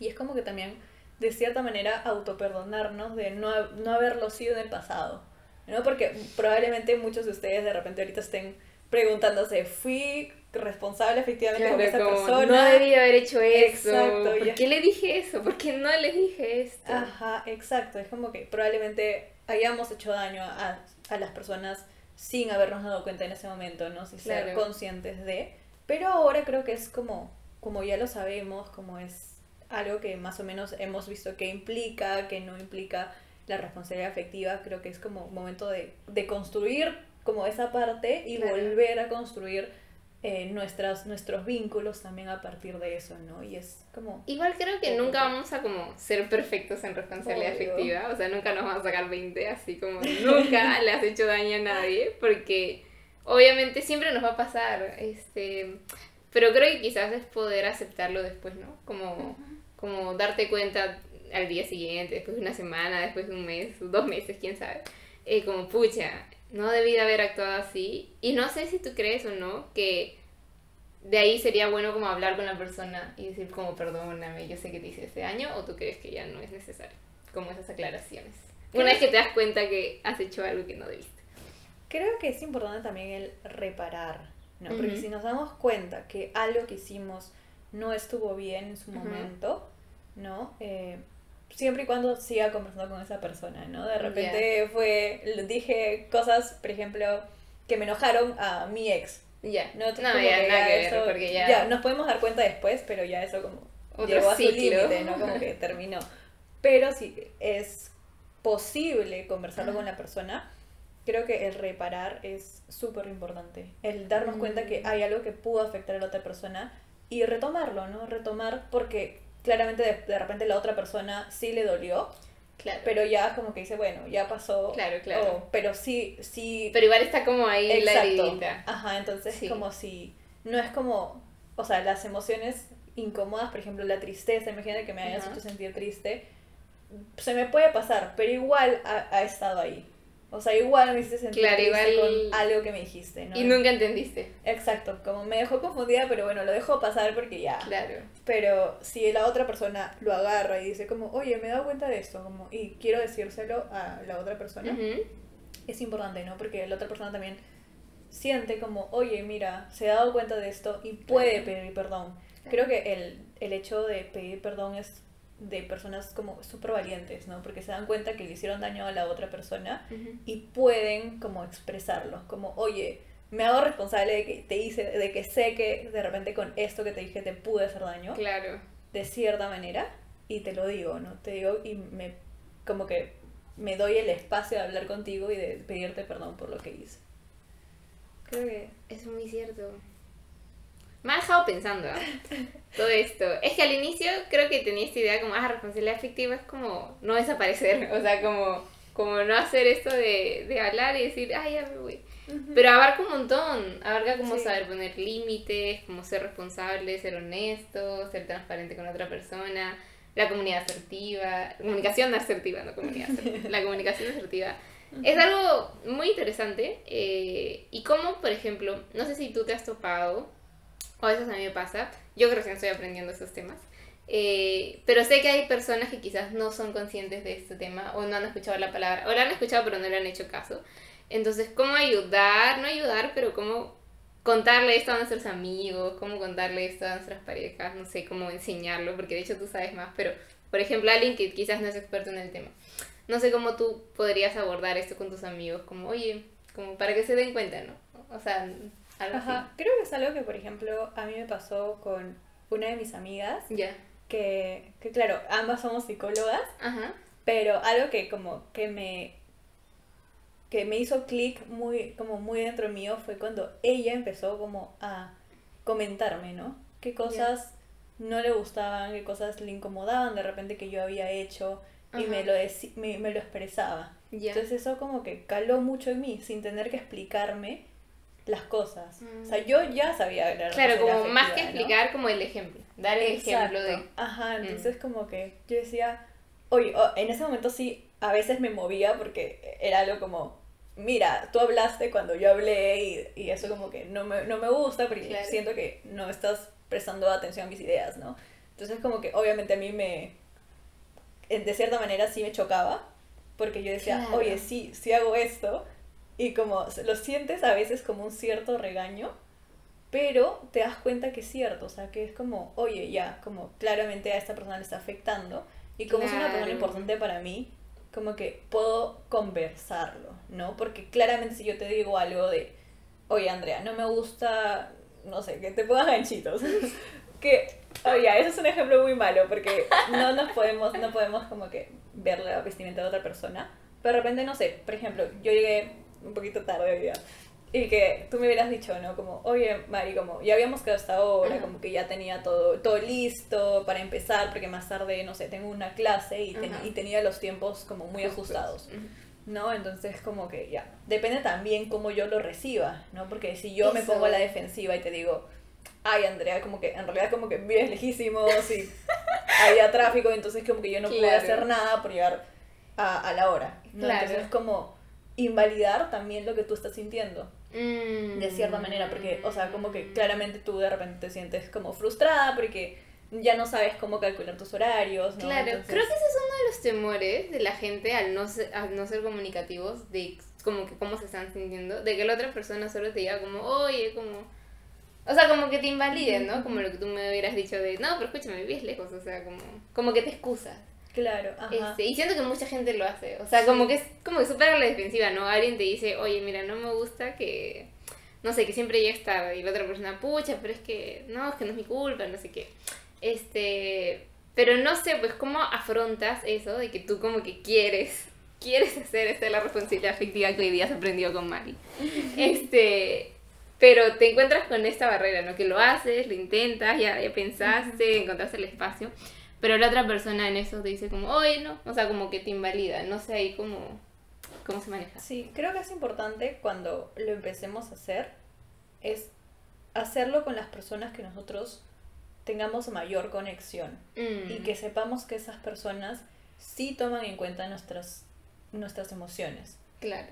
Y es como que también, de cierta manera, autoperdonarnos de no, no haberlo sido en el pasado. ¿No? Porque probablemente muchos de ustedes de repente ahorita estén preguntándose, ¿fui responsable efectivamente con esa persona? No debía haber hecho eso. Exacto. ¿Por qué le dije eso? ¿Por qué no le dije esto? Ajá, exacto. Es como que probablemente hayamos hecho daño a, a las personas sin habernos dado cuenta en ese momento, ¿no? Sin ser conscientes de. Pero ahora creo que es como, como ya lo sabemos, como es algo que más o menos hemos visto que implica, que no implica la responsabilidad afectiva, creo que es como momento de, de construir como esa parte y volver a construir eh, nuestras, nuestros vínculos también a partir de eso, ¿no? Y es como... Igual creo que nunca vamos a como ser perfectos en responsabilidad afectiva, o sea, nunca nos vamos a sacar 20, así como nunca le has hecho daño a nadie, porque obviamente siempre nos va a pasar, este... Pero creo que quizás es poder aceptarlo después, ¿no? Como, como darte cuenta al día siguiente, después de una semana, después de un mes, dos meses, quién sabe. Eh, como, pucha, no debí de haber actuado así. Y no sé si tú crees o no que de ahí sería bueno como hablar con la persona y decir como, perdóname, yo sé que te hice ese daño, o tú crees que ya no es necesario, como esas aclaraciones. Una vez que te das cuenta que has hecho algo que no debiste. Creo que es importante también el reparar, ¿no? Porque si nos damos cuenta que algo que hicimos no estuvo bien en su momento, ¿no? Eh, siempre y cuando siga conversando con esa persona, ¿no? De repente fue, dije cosas, por ejemplo, que me enojaron a mi ex. Ya. No, ya, nada que ver, porque ya... ya... nos podemos dar cuenta después, pero ya eso como llegó a su límite, ¿no? Como que terminó. Pero si es posible conversarlo con la persona, creo que el reparar es súper importante. El darnos cuenta que mm. hay algo que pudo afectar a la otra persona y retomarlo, ¿no? Retomar porque claramente de, repente la otra persona sí le dolió. Claro. Pero ya como que dice, bueno, ya pasó. Claro, claro. pero sí, sí. Pero igual está como ahí la heridita. Ajá, entonces como si. No es como. O sea, las emociones incómodas, por ejemplo, la tristeza, imagínate que me hayas hecho sentir triste. Se me puede pasar, pero igual ha estado ahí. O sea, igual me hiciste sentir claro, con algo que me dijiste, ¿no? Y nunca entendiste. Exacto, como me dejó confundida, pero bueno, lo dejo pasar porque ya. Claro. Pero si la otra persona lo agarra y dice como, oye, me he dado cuenta de esto, como, y quiero decírselo a la otra persona, es importante, ¿no? Porque la otra persona también siente como, oye, mira, se ha dado cuenta de esto y puede pedir perdón. Creo que el, el hecho de pedir perdón es de personas como súper valientes, ¿no? Porque se dan cuenta que le hicieron daño a la otra persona y pueden como expresarlo, como, oye, me hago responsable de que te hice, de que sé que de repente con esto que te dije te pude hacer daño. Claro. De cierta manera y te lo digo, ¿no? Te digo y me, como que me doy el espacio de hablar contigo y de pedirte perdón por lo que hice. Creo que... Es muy cierto. Me ha dejado pensando ¿ah? todo esto. Es que al inicio creo que tenía esta idea como, ah, responsabilidad afectiva es como no desaparecer, o sea, como, como no hacer esto de, de hablar y decir, ay, ya me voy. Pero abarca un montón, abarca como saber poner límites, como ser responsable, ser honesto, ser transparente con otra persona, la comunidad asertiva, comunicación asertiva, no comunidad asertiva, la comunicación asertiva. Es algo muy interesante eh, y como, por ejemplo, no sé si tú te has topado o a veces a mí me pasa, yo que recién estoy aprendiendo esos temas, eh, pero sé que hay personas que quizás no son conscientes de este tema o no han escuchado la palabra, o la han escuchado pero no le han hecho caso. Entonces, ¿cómo ayudar? No ayudar, pero cómo contarle esto a nuestros amigos, cómo contarle esto a nuestras parejas, no sé, cómo enseñarlo, porque de hecho tú sabes más, pero por ejemplo, alguien que quizás no es experto en el tema. No sé cómo tú podrías abordar esto con tus amigos, como, oye, como para que se den cuenta, ¿no? O sea, Ajá. Creo que es algo que, por ejemplo, a mí me pasó con una de mis amigas. Ya. Que, que, claro, ambas somos psicólogas. Pero algo que como que me que me hizo clic muy, como muy dentro mío fue cuando ella empezó como a comentarme, ¿no? Qué cosas no le gustaban, qué cosas le incomodaban de repente que yo había hecho y me lo, me, me, lo expresaba. Entonces eso como que caló mucho en mí, sin tener que explicarme las cosas. O sea, mm. yo ya sabía Claro, como más que explicar, como el ejemplo. Dar el ejemplo de... Ajá, entonces mm. como que yo decía, oye, en ese momento sí, a veces me movía porque era algo como, mira, tú hablaste cuando yo hablé y, y eso como que no me, no me gusta porque siento que no estás prestando atención a mis ideas, ¿no? Entonces como que obviamente a mí me, de cierta manera sí me chocaba porque yo decía, oye, sí, sí hago esto y como lo sientes a veces como un cierto regaño, pero te das cuenta que es cierto, o sea, que es como, oye, ya, como claramente a esta persona le está afectando y como es una persona importante para mí, como que puedo conversarlo, ¿no? Porque claramente si yo te digo algo de, oye Andrea, no me gusta, no sé, que te pongas ganchitos, que, oye, eso es un ejemplo muy malo porque no nos podemos, no podemos como que ver la vestimenta de otra persona, pero de repente, no sé, por ejemplo, yo llegué un poquito tarde día y que tú me hubieras dicho, ¿no? Como, oye, Mari, como ya habíamos quedado hasta ahora, como que ya tenía todo, todo listo para empezar, porque más tarde, no sé, tengo una clase y, y tenía los tiempos como muy ajustados. ¿no? Entonces como que ya, depende también cómo yo lo reciba, ¿no? Porque si yo me pongo a la defensiva y te digo, ay Andrea, como que en realidad como que vives lejísimos y había tráfico, entonces como que yo no pude hacer nada por llegar a, a la hora, ¿no? Entonces como invalidar también lo que tú estás sintiendo. De cierta manera, porque, o sea, como que claramente tú de repente te sientes como frustrada porque ya no sabes cómo calcular tus horarios. ¿no? Claro, creo que ese es uno de los temores de la gente al no ser, al no ser comunicativos, de como que cómo se están sintiendo, de que la otra persona solo te diga como, oye, como... O sea, como que te invaliden, ¿no? Como lo que tú me hubieras dicho de, no, pero escúchame, vives lejos, o sea, como, como que te excusas. Claro, ajá. Este, y siento que mucha gente lo hace. O sea, como que es como que supera la defensiva, ¿no? Alguien te dice, oye, mira, no me gusta que. No sé, que siempre llegues tarde. Y la otra persona, pucha, pero es que. No, es que no es mi culpa, no sé qué. Este. Pero no sé, pues, ¿cómo afrontas eso de que tú como que quieres. Quieres hacer esta la responsabilidad afectiva que hoy día has aprendido con Mari. Este. Pero te encuentras con esta barrera, ¿no? Que lo haces, lo intentas, ya, ya pensaste, encontraste el espacio pero la otra persona en eso te dice como, oye, no, o sea, como que te invalida, no sé ahí cómo, cómo se maneja. Sí, creo que es importante cuando lo empecemos a hacer, es hacerlo con las personas que nosotros tengamos mayor conexión y mm. que sepamos que esas personas sí toman en cuenta nuestras, nuestras emociones. Claro.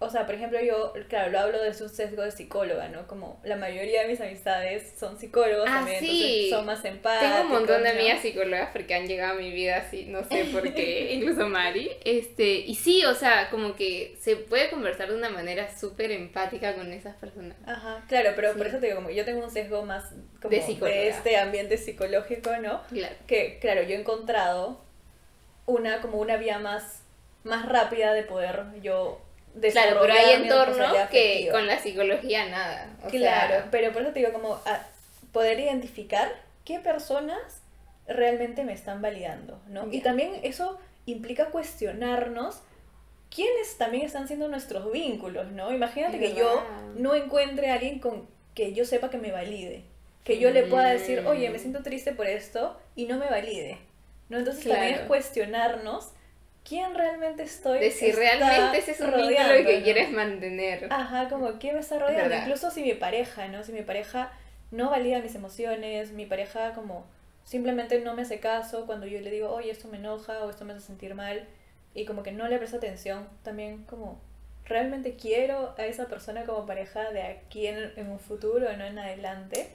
o sea, por ejemplo, yo, claro, lo hablo de su sesgo de psicóloga, ¿no? Como la mayoría de mis amistades son psicólogos ah, también, entonces son más empáticos. Tengo un montón de amigas psicólogas porque han llegado a mi vida así, no sé por qué, incluso Mari. Este, y sí, o sea, como que se puede conversar de una manera súper empática con esas personas. Ajá, claro, pero por eso te digo, como yo tengo un sesgo más como de, de este ambiente psicológico, ¿no? Claro. Que, claro, yo he encontrado una, como una vía más más rápida de poder yo Claro, pero hay entornos que con la psicología nada. claro, pero por eso te digo, como poder identificar qué personas realmente me están validando, ¿no? Y también eso implica cuestionarnos quiénes también están siendo nuestros vínculos, ¿no? Imagínate que yo no encuentre a alguien con que yo sepa que me valide, que yo le pueda decir, oye, me mm. siento triste por esto y no me valide, ¿no? Entonces también es cuestionarnos quién realmente estoy. De si realmente ese es un vínculo que quieres mantener. Ajá, como quién me está rodeando. Incluso si mi pareja, ¿no? Si mi pareja no valida mis emociones, mi pareja como simplemente no me hace caso cuando yo le digo, oye, esto me enoja o esto me hace sentir mal, y como que no le presta atención, también como realmente quiero a esa persona como pareja de aquí en, en un futuro, no en adelante.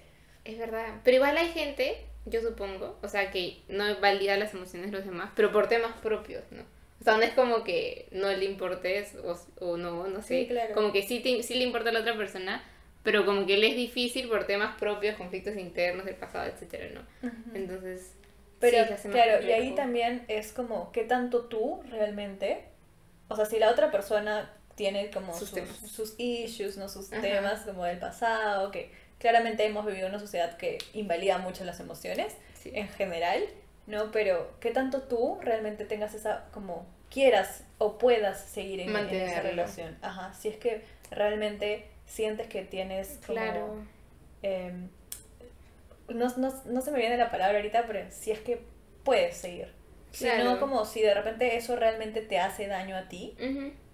Es verdad, pero igual hay gente, yo supongo, o sea, que no valida las emociones de los demás, pero por temas propios, ¿no? Sea, no es como que no le importes o, o no, no sé. Como que sí, sí le importa a la otra persona, pero como que le es difícil por temas propios, conflictos internos del pasado, etcétera, ¿no? Entonces. Pero, claro, y ahí también es como, ¿qué tanto tú realmente? O sea, si la otra persona tiene como sus, sus, issues, ¿no? Sus temas como del pasado, que claramente hemos vivido una sociedad que invalida mucho las emociones en general ¿no? Pero ¿qué tanto tú realmente tengas esa como quieras o puedas seguir en, en esa relación. Ajá, si es que realmente sientes que tienes como... Claro. em, no, no, no se me viene la palabra ahorita, pero si es que puedes seguir. Si no, Claro. como si de repente eso realmente te hace daño a ti.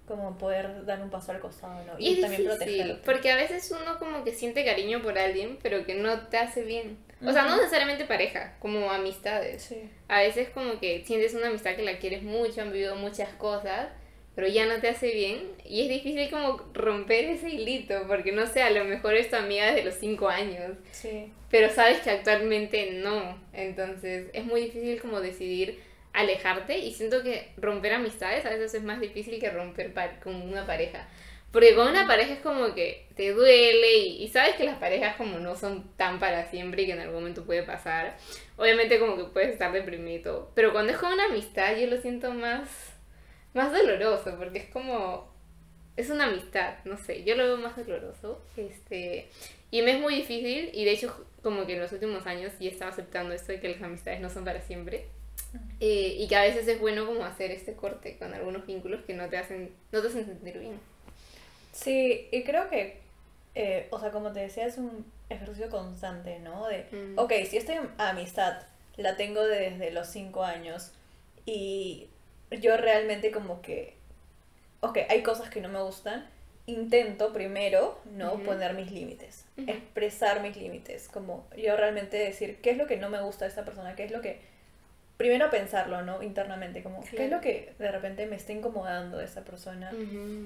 Como poder dar un paso al costado, ¿no? Y, es también protegerte. porque a veces uno como que siente cariño por alguien, pero que no te hace bien. O sea, no necesariamente pareja, como amistades. Sí. A veces como que sientes una amistad que la quieres mucho, han vivido muchas cosas, pero ya no te hace bien. Y es difícil como romper ese hilito, porque no sé, a lo mejor es tu amiga desde los 5 años, Sí. pero sabes que actualmente no. Entonces es muy difícil como decidir alejarte y siento que romper amistades a veces es más difícil que romper con una pareja. Porque con una pareja es como que te duele y, y sabes que las parejas como no son tan para siempre y que en algún momento puede pasar. Obviamente como que puedes estar deprimido y. Pero cuando es con una amistad yo lo siento más, más doloroso porque es como... Es una amistad, no sé, yo lo veo más doloroso. Este, y me es muy difícil y de hecho como que en los últimos años ya estaba aceptando esto de que las amistades no son para siempre. Eh, y que a veces es bueno como hacer este corte con algunos vínculos que no te hacen, no te hacen sentir bien. Sí, y creo que, eh, o sea, como te decía, es un ejercicio constante, ¿no? De, Mm. ok, si esta amistad la tengo desde los cinco años y yo realmente como que, ok, hay cosas que no me gustan, intento primero, ¿no? Poner mis límites, expresar mis límites, como yo realmente decir qué es lo que no me gusta de esta persona, qué es lo que... Primero pensarlo, ¿no? Internamente, como, ¿qué es Claro. lo que de repente me está incomodando de esa persona?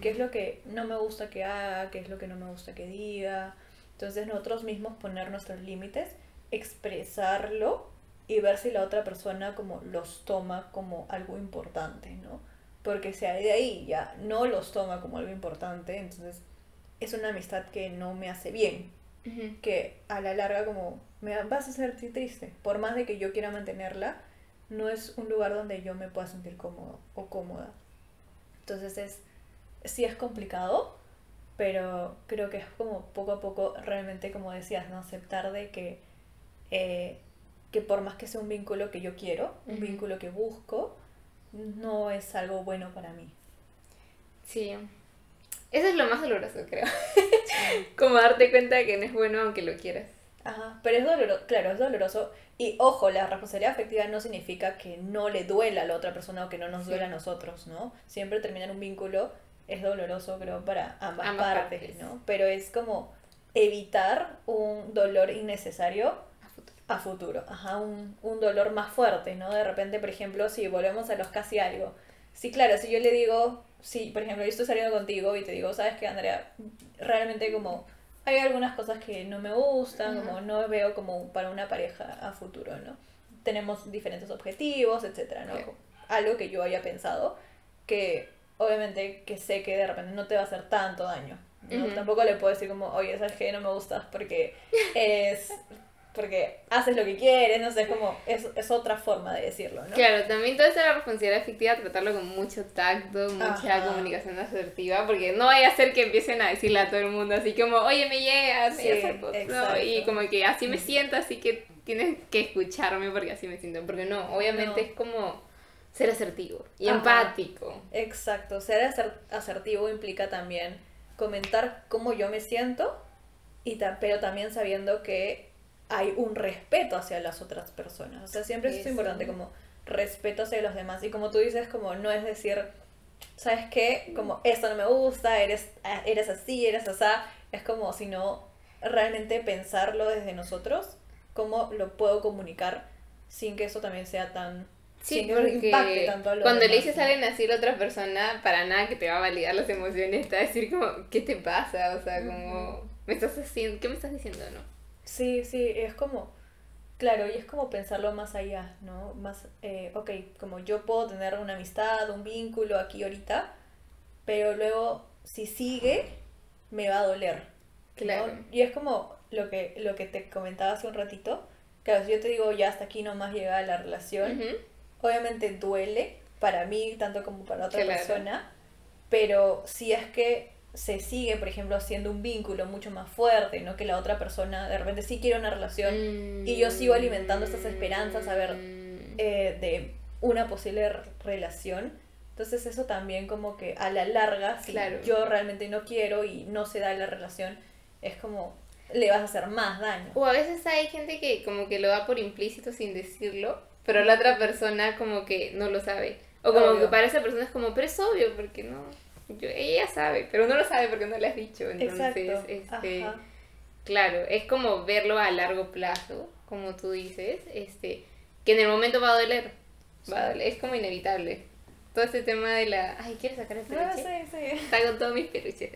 Qué es lo que no me gusta que haga, qué es lo que no me gusta que diga. Entonces nosotros mismos poner nuestros límites, expresarlo y ver si la otra persona como los toma como algo importante, ¿no? Porque si de ahí ya no los toma como algo importante, entonces es una amistad que no me hace bien, que a la larga como me vas a sentir triste, por más de que yo quiera mantenerla, no es un lugar donde yo me pueda sentir cómodo o cómoda. Entonces es, sí es complicado, pero creo que es como poco a poco realmente como decías, ¿no? Aceptar de que, eh, que por más que sea un vínculo que yo quiero, un vínculo que busco, no es algo bueno para mí. Sí. Eso es lo más doloroso, creo. como darte cuenta de que no es bueno aunque lo quieras. Ajá, pero es doloroso, claro, es doloroso. Y ojo, la responsabilidad afectiva no significa que no le duela a la otra persona o que no nos Sí. duela a nosotros, ¿no? Siempre terminar un vínculo es doloroso, creo, para ambas, Ambas partes, partes. ¿no? Pero es como evitar un dolor innecesario A futuro. a futuro, ajá, un, un dolor más fuerte, ¿no? De repente, por ejemplo, si volvemos a los casi algo. Sí, claro, si yo le digo, sí, por ejemplo, yo estoy saliendo contigo y te digo, ¿sabes qué, Andrea? Realmente como hay algunas cosas que no me gustan, como no veo como para una pareja a futuro, ¿no? Tenemos diferentes objetivos, etcétera, ¿no? Algo que yo haya pensado que obviamente que sé que de repente no te va a hacer tanto daño. ¿no? Tampoco le puedo decir como, oye, ¿sabes qué? No me gustas porque es porque haces lo que quieres, no sé, es como, es, es otra forma de decirlo, ¿no? Claro, también toda esta responsabilidad afectiva, tratarlo con mucho tacto, mucha Ajá. comunicación asertiva, porque no vaya a ser que empiecen a decirle a todo el mundo así como, oye, me llegas. Y como que así me siento, así que tienes que escucharme porque así me siento. Porque no, obviamente No. es como ser asertivo y Ajá. empático. Exacto, ser aser- asertivo implica también comentar cómo yo me siento, y ta- pero también sabiendo que hay un respeto hacia las otras personas. O sea, siempre es importante como respeto hacia los demás. Y como tú dices, como no es decir, ¿sabes qué? Como esto no me gusta, eres, eres así, eres asá. Es como, sino realmente pensarlo desde nosotros, cómo lo puedo comunicar sin que eso también sea tan... Sí, que porque tanto cuando le demás, dices ¿no? a alguien así a la otra persona, para nada que te va a validar las emociones, te va a decir como, ¿qué te pasa? O sea, como, ¿me estás haciendo? ¿Qué me estás diciendo? No. Sí, sí, es como, claro, y es como pensarlo más allá, ¿no? Más, eh, ok, como yo puedo tener una amistad, un vínculo aquí ahorita, pero luego si sigue, me va a doler. ¿no? Claro. Y es como lo que, lo que te comentaba hace un ratito, claro, si yo te digo ya hasta aquí nomás llega la relación, obviamente duele para mí tanto como para otra Claro. persona, pero si es que se sigue, por ejemplo, haciendo un vínculo mucho más fuerte, ¿no? Que la otra persona de repente sí quiere una relación y yo sigo alimentando estas esperanzas, a ver, Mm. eh, de una posible relación, Entonces eso también como que a la larga, si Claro. yo realmente no quiero y no se da la relación, es como le vas a hacer más daño. O a veces hay gente que como que lo da por implícito sin decirlo, pero la otra persona como que no lo sabe. O como Obvio. que para esa persona es como, pero es obvio, porque no. Yo, ella sabe, pero no lo sabe porque no le has dicho. Entonces, Exacto. este, Ajá. claro, es como verlo a largo plazo, como tú dices, este, que en el momento va a doler. Va a doler, es como inevitable. Todo este tema de la. Ay, ¿quieres sacar el Ah, peluche? sí, sí. Está con todos mis peluches.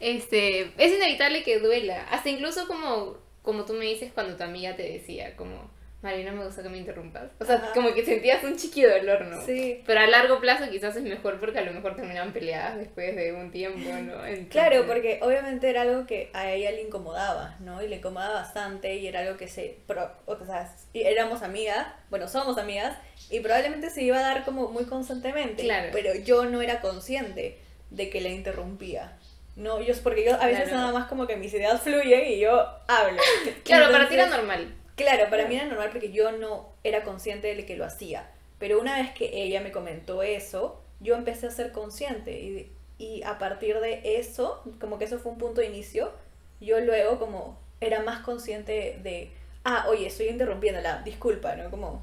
Este, es inevitable que duela. Hasta incluso como, como tú me dices cuando tu amiga te decía, como, Marina, me gusta que me interrumpas. O sea, Ajá. como que sentías un chiqui dolor, ¿no? Sí. Pero a largo plazo quizás es mejor porque a lo mejor terminan peleadas después de un tiempo, ¿no? Entonces- Claro, porque obviamente era algo que a ella le incomodaba, ¿no? Y le incomodaba bastante y era algo que se... pro- o sea, éramos amigas, bueno, somos amigas, y probablemente se iba a dar como muy constantemente. Claro. Pero yo no era consciente de que la interrumpía. No, yo, porque yo a veces Claro. nada más como que mis ideas fluyen y yo hablo. Claro, para ti era Entonces, normal. Claro, para mí era normal porque yo no era consciente de que lo hacía. Pero una vez que ella me comentó eso, yo empecé a ser consciente. Y, y a partir de eso, como que eso fue un punto de inicio, yo luego como era más consciente de, ah, oye, estoy interrumpiéndola, disculpa, ¿no? Como,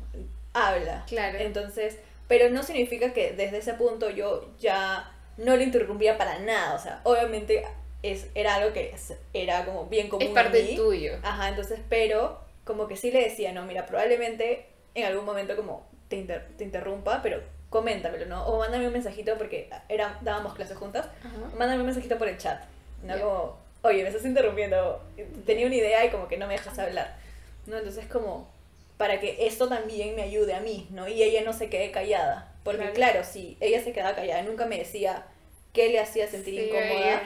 habla. Claro. Entonces, pero no significa que desde ese punto yo ya no le interrumpía para nada. O sea, obviamente es, era algo que era como bien común. Es en parte mí. tuyo. Ajá, entonces, pero como que sí le decía, no, mira, probablemente en algún momento como te, inter- te interrumpa, pero coméntamelo, ¿no? O mándame un mensajito porque era, dábamos clases juntas, Ajá. mándame un mensajito por el chat, ¿no? Como, oye, me estás interrumpiendo, tenía una idea y como que no me dejas hablar, ¿no? Entonces como para que esto también me ayude a mí, ¿no? Y ella no se quede callada, porque Claro. claro, si ella se quedaba callada, nunca me decía qué le hacía sentir Sí, incómoda,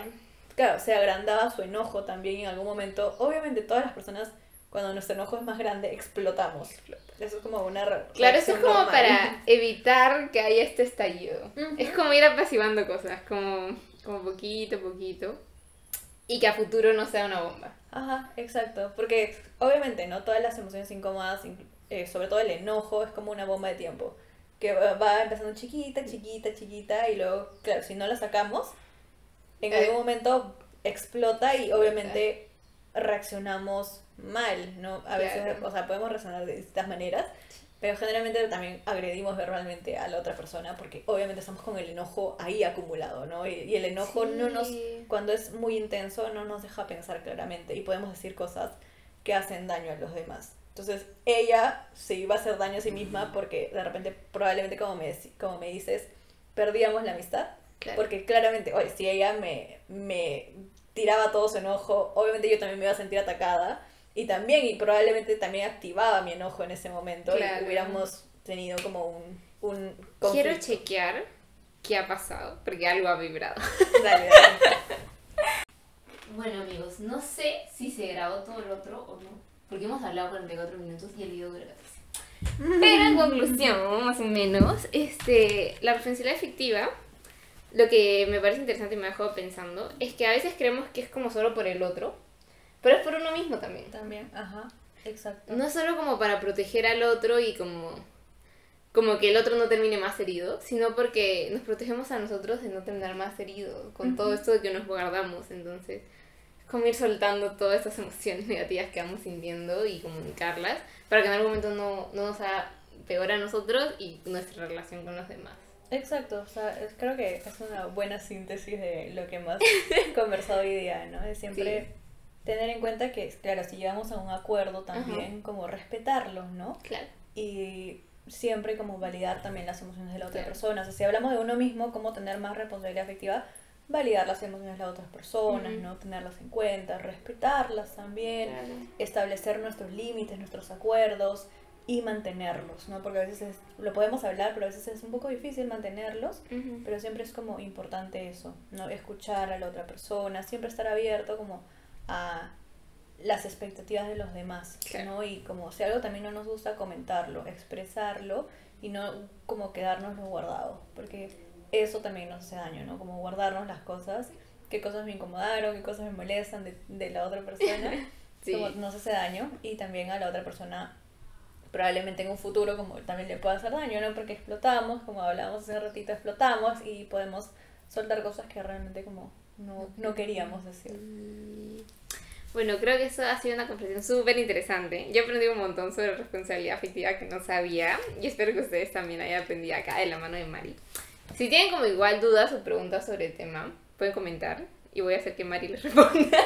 claro, se agrandaba su enojo también en algún momento. Obviamente todas las personas, cuando nuestro enojo es más grande, explotamos. Eso es como una Claro, eso es como normal. para evitar que haya este estallido. Es como ir apaciguando cosas, como, como poquito, poquito. Y que a futuro no sea una bomba. Ajá, exacto. Porque obviamente, ¿no? Todas las emociones incómodas, eh, sobre todo el enojo, es como una bomba de tiempo. Que va va empezando chiquita, chiquita, chiquita, y luego, claro, si no la sacamos, en Eh. algún momento explota y obviamente reaccionamos mal, ¿no? A veces, Claro. o sea, podemos reaccionar de distintas maneras, pero generalmente también agredimos verbalmente a la otra persona porque obviamente estamos con el enojo ahí acumulado, ¿no? Y, y el enojo no nos, Sí. cuando es muy intenso, no nos deja pensar claramente y podemos decir cosas que hacen daño a los demás. Entonces, ella se iba a hacer daño a sí misma porque de repente, probablemente, como me, como me dices, perdíamos la amistad. Claro. Porque claramente, oye, si ella me, me tiraba todo su enojo, obviamente yo también me iba a sentir atacada. Y también, y probablemente también activaba mi enojo en ese momento Claro. y hubiéramos tenido como un, un Quiero chequear qué ha pasado, porque algo ha vibrado. Dale, dale. Bueno amigos, no sé si se grabó todo el otro o no, porque hemos hablado 44 minutos y el video dura 14. Pero en conclusión, más o menos, este, la responsabilidad efectiva, lo que me parece interesante y me ha dejado pensando, es que a veces creemos que es como solo por el otro, pero es por uno mismo también. También, ajá, exacto. No solo como para proteger al otro y como, como que el otro no termine más herido, sino porque nos protegemos a nosotros de no terminar más herido con todo esto de que nos guardamos. Entonces, es como ir soltando todas estas emociones negativas que vamos sintiendo y comunicarlas para que en algún momento no, no nos haga peor a nosotros y nuestra relación con los demás. Exacto, o sea, es- creo que es una buena síntesis de lo que hemos conversado hoy día, ¿no? De siempre Sí. tener en cuenta que, claro, si llegamos a un acuerdo también, como respetarlos, ¿no? Claro. Y siempre como validar también las emociones de la otra Claro. persona. O sea, si hablamos de uno mismo, cómo tener más responsabilidad afectiva, validar las emociones de las otras personas. ¿no? Tenerlas en cuenta, respetarlas también Claro. establecer nuestros límites, nuestros acuerdos y mantenerlos, ¿no? Porque a veces es- lo podemos hablar, pero a veces es un poco difícil mantenerlos, Ujú. pero siempre es como importante eso, ¿no? Escuchar a la otra persona, siempre estar abierto como a las expectativas de los demás, Claro. ¿no? Y como si algo también no nos gusta comentarlo, expresarlo y no como quedárnoslo guardado, porque eso también nos hace daño, ¿no? Como guardarnos las cosas, qué cosas me incomodaron, qué cosas me molestan de, de la otra persona, Sí. como nos hace daño y también a la otra persona probablemente en un futuro como también le pueda hacer daño, ¿no? Porque explotamos, como hablábamos hace un ratito, explotamos y podemos soltar cosas que realmente como no, no queríamos decir. Bueno, creo que eso ha sido una conversación súper interesante. Yo aprendí un montón sobre responsabilidad afectiva que no sabía y espero que ustedes también hayan aprendido acá de la mano de Mari. Si tienen como igual dudas o preguntas sobre el tema, pueden comentar y voy a hacer que Mari les responda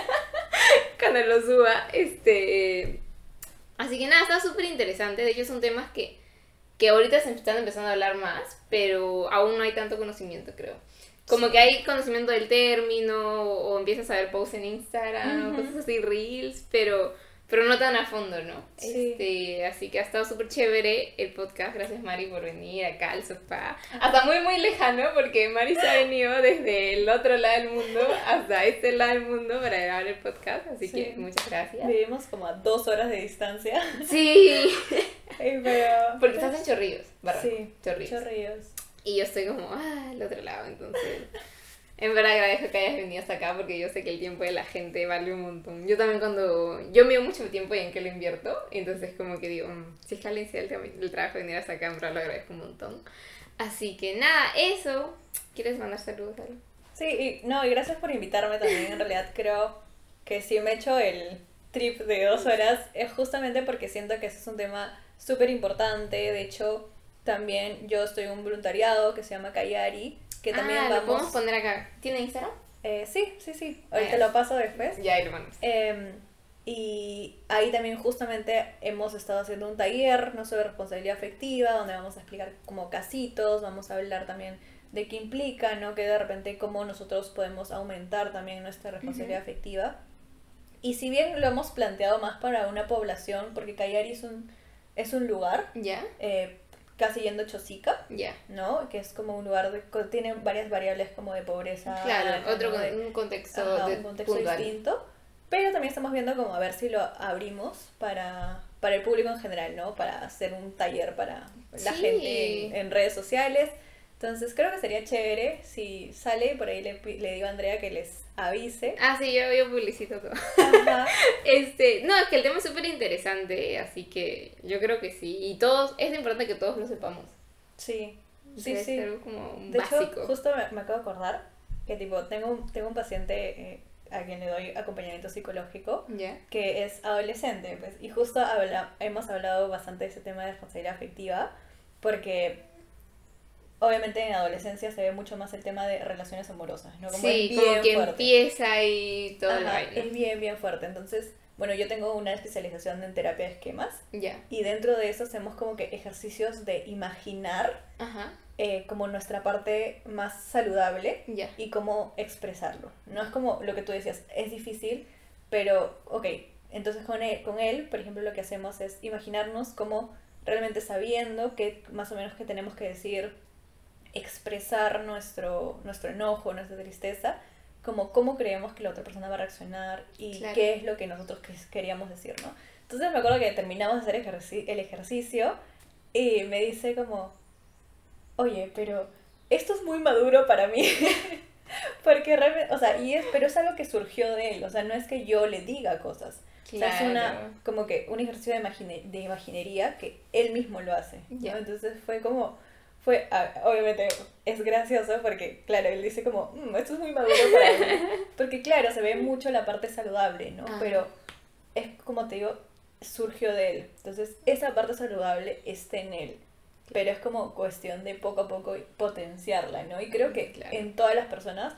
cuando lo suba. Este, así que nada, está súper interesante. De hecho, son temas que, que ahorita se están empezando a hablar más, pero aún no hay tanto conocimiento, creo. Como que hay conocimiento del término o, empiezas a ver posts en Instagram, cosas así, reels, pero, pero no tan a fondo, ¿no? Sí. Este, así que ha estado súper chévere el podcast. Gracias, Mari, por venir acá al sofá. Hasta muy, muy lejano, porque Mari se ha venido desde el otro lado del mundo hasta este lado del mundo para grabar el podcast. Así que muchas gracias. Vivimos como a dos horas de distancia. Sí. pero... Porque estás en Chorrillos, ¿verdad? Sí, Chorrillos. Chorrillos. Y yo estoy como, ah, al otro lado, entonces... En verdad agradezco que hayas venido hasta acá porque yo sé que el tiempo de la gente vale un montón. Yo también cuando... Yo me mucho tiempo y en que lo invierto, entonces como que digo, mm, si es que alguien el, trabajo de venir hasta acá, en verdad lo agradezco un montón. Así que nada, eso. ¿Quieres mandar saludos, algo? Sí, y, no, y gracias por invitarme también. En realidad creo que si me he hecho el trip de dos horas es justamente porque siento que ese es un tema súper importante. De hecho, también yo estoy en un voluntariado que se llama Kayari, que también ah, vamos... ¿lo podemos poner acá? ¿Tiene Instagram? Eh, sí, sí, sí. Ahorita lo paso después. Ya, hermanos. Eh, y ahí también justamente hemos estado haciendo un taller, no sobre responsabilidad afectiva, donde vamos a explicar como casitos, vamos a hablar también de qué implica, ¿no? Que de repente cómo nosotros podemos aumentar también nuestra responsabilidad afectiva. Y si bien lo hemos planteado más para una población, porque Kayari es un, es un lugar, ¿Ya? eh, casi yendo Chosica. ¿no? Que es como un lugar de, tiene varias variables como de pobreza. Claro, otro de- un contexto, Ajá, de- un contexto puntual. distinto. Pero también estamos viendo como a ver si lo abrimos para, para el público en general, ¿no? Para hacer un taller para la Sí. gente en, en redes sociales. Entonces creo que sería chévere si sale, por ahí le, le digo a Andrea que les avise. Ah, sí, yo, yo publicito todo. Ajá. Este, no, es que el tema es súper interesante, así que yo creo que sí. Y todos, es importante que todos lo sepamos. Sí, sí, Debe sí. como De básico. hecho, justo me, me acabo de acordar que tipo, tengo, un- tengo un paciente eh, a quien le doy acompañamiento psicológico Ya. que es adolescente, pues, y justo habla, hemos hablado bastante de ese tema de responsabilidad afectiva, porque obviamente en adolescencia se ve mucho más el tema de relaciones amorosas, ¿no? Como sí, es como bien que fuerte. empieza y todo el Ajá, baile. es bien, bien fuerte. Entonces, bueno, yo tengo una especialización en terapia de esquemas, Ya. y dentro de eso hacemos como que ejercicios de imaginar Ajá. eh, como nuestra parte más saludable Ya. y cómo expresarlo. No es como lo que tú decías, es difícil, pero ok, entonces con él, con él, por ejemplo, lo que hacemos es imaginarnos como realmente sabiendo que más o menos que tenemos que decir, expresar nuestro, nuestro enojo, nuestra tristeza, como cómo creemos que la otra persona va a reaccionar y Claro. qué es lo que nosotros que- queríamos decir, ¿no? Entonces me acuerdo que terminamos de hacer ejerci- el ejercicio y me dice como, oye, pero esto es muy maduro para mí. Porque realmente, o sea, y es, pero es algo que surgió de él, o sea, no es que yo le diga cosas. O sea, es una, Claro. como que un ejercicio de, imagine- de imaginería que él mismo lo hace. ¿no? Entonces fue como, fue, ah, obviamente es gracioso porque, claro, él dice como, "Mm, esto es muy maduro para mí. Porque, claro, se ve mucho la parte saludable, ¿no? Pero es como te digo, surgió de él. Entonces, esa parte saludable está en él. Pero es como cuestión de poco a poco potenciarla, ¿no? Y creo que Claro. en todas las personas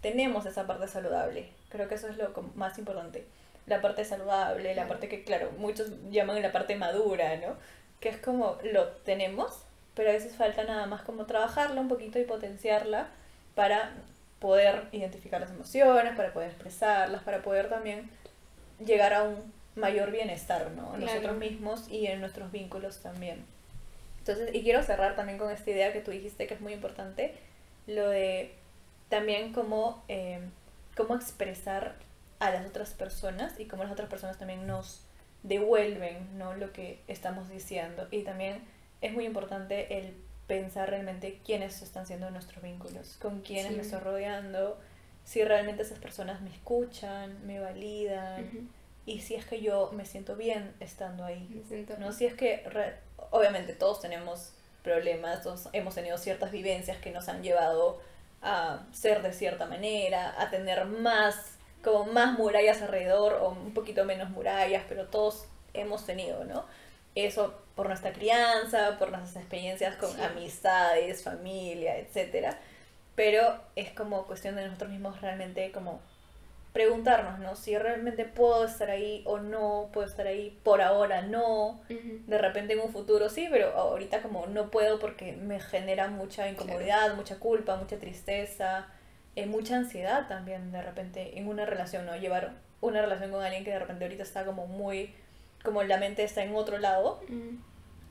tenemos esa parte saludable. Creo que eso es lo más importante. La parte saludable, la Claro. parte que, claro, muchos llaman la parte madura, ¿no? Que es como lo tenemos, pero a veces falta nada más como trabajarla un poquito y potenciarla para poder identificar las emociones, para poder expresarlas, para poder también llegar a un mayor bienestar, ¿no? En Claro. nosotros mismos y en nuestros vínculos también. Entonces, y quiero cerrar también con esta idea que tú dijiste que es muy importante, lo de también cómo, eh, cómo expresar a las otras personas y cómo las otras personas también nos devuelven ¿no? lo que estamos diciendo. Y también es muy importante el pensar realmente quiénes están siendo nuestros vínculos, con quiénes Sí. me estoy rodeando, si realmente esas personas me escuchan, me validan, Ujú. y si es que yo me siento bien estando ahí. Me siento- ¿no? Si es que, re- obviamente todos tenemos problemas, todos hemos tenido ciertas vivencias que nos han llevado a ser de cierta manera, a tener más, como más murallas alrededor o un poquito menos murallas, pero todos hemos tenido, ¿no? Eso por nuestra crianza, por nuestras experiencias con Sí. amistades, familia, etcétera. Pero es como cuestión de nosotros mismos realmente como preguntarnos, ¿no? Si realmente puedo estar ahí o no puedo estar ahí, por ahora no, de repente en un futuro sí, pero ahorita como no puedo porque me genera mucha incomodidad, mucha culpa, mucha tristeza, eh, mucha ansiedad también de repente en una relación, ¿no? Llevar una relación con alguien que de repente ahorita está como muy, como la mente está en otro lado, Mm.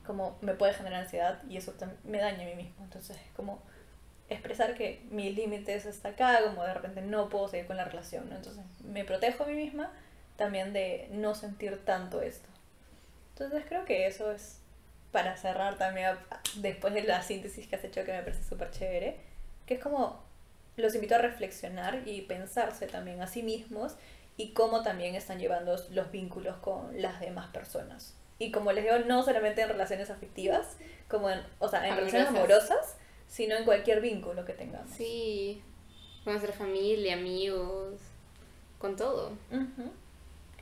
como me puede generar ansiedad y eso me daña a mí mismo. Entonces, como expresar que mi límite es hasta acá, como de repente no puedo seguir con la relación, ¿no? Entonces, me protejo a mí misma también de no sentir tanto esto. Entonces, creo que eso es para cerrar también, después de la síntesis que has hecho, que me parece súper chévere, que es como los invito a reflexionar y pensarse también a sí mismos y cómo también están llevando los vínculos con las demás personas. Y como les digo, no solamente en relaciones afectivas, como en, o sea, en relaciones Amorosas. amorosas, sino en cualquier vínculo que tengamos. Sí, con nuestra familia, amigos, con todo.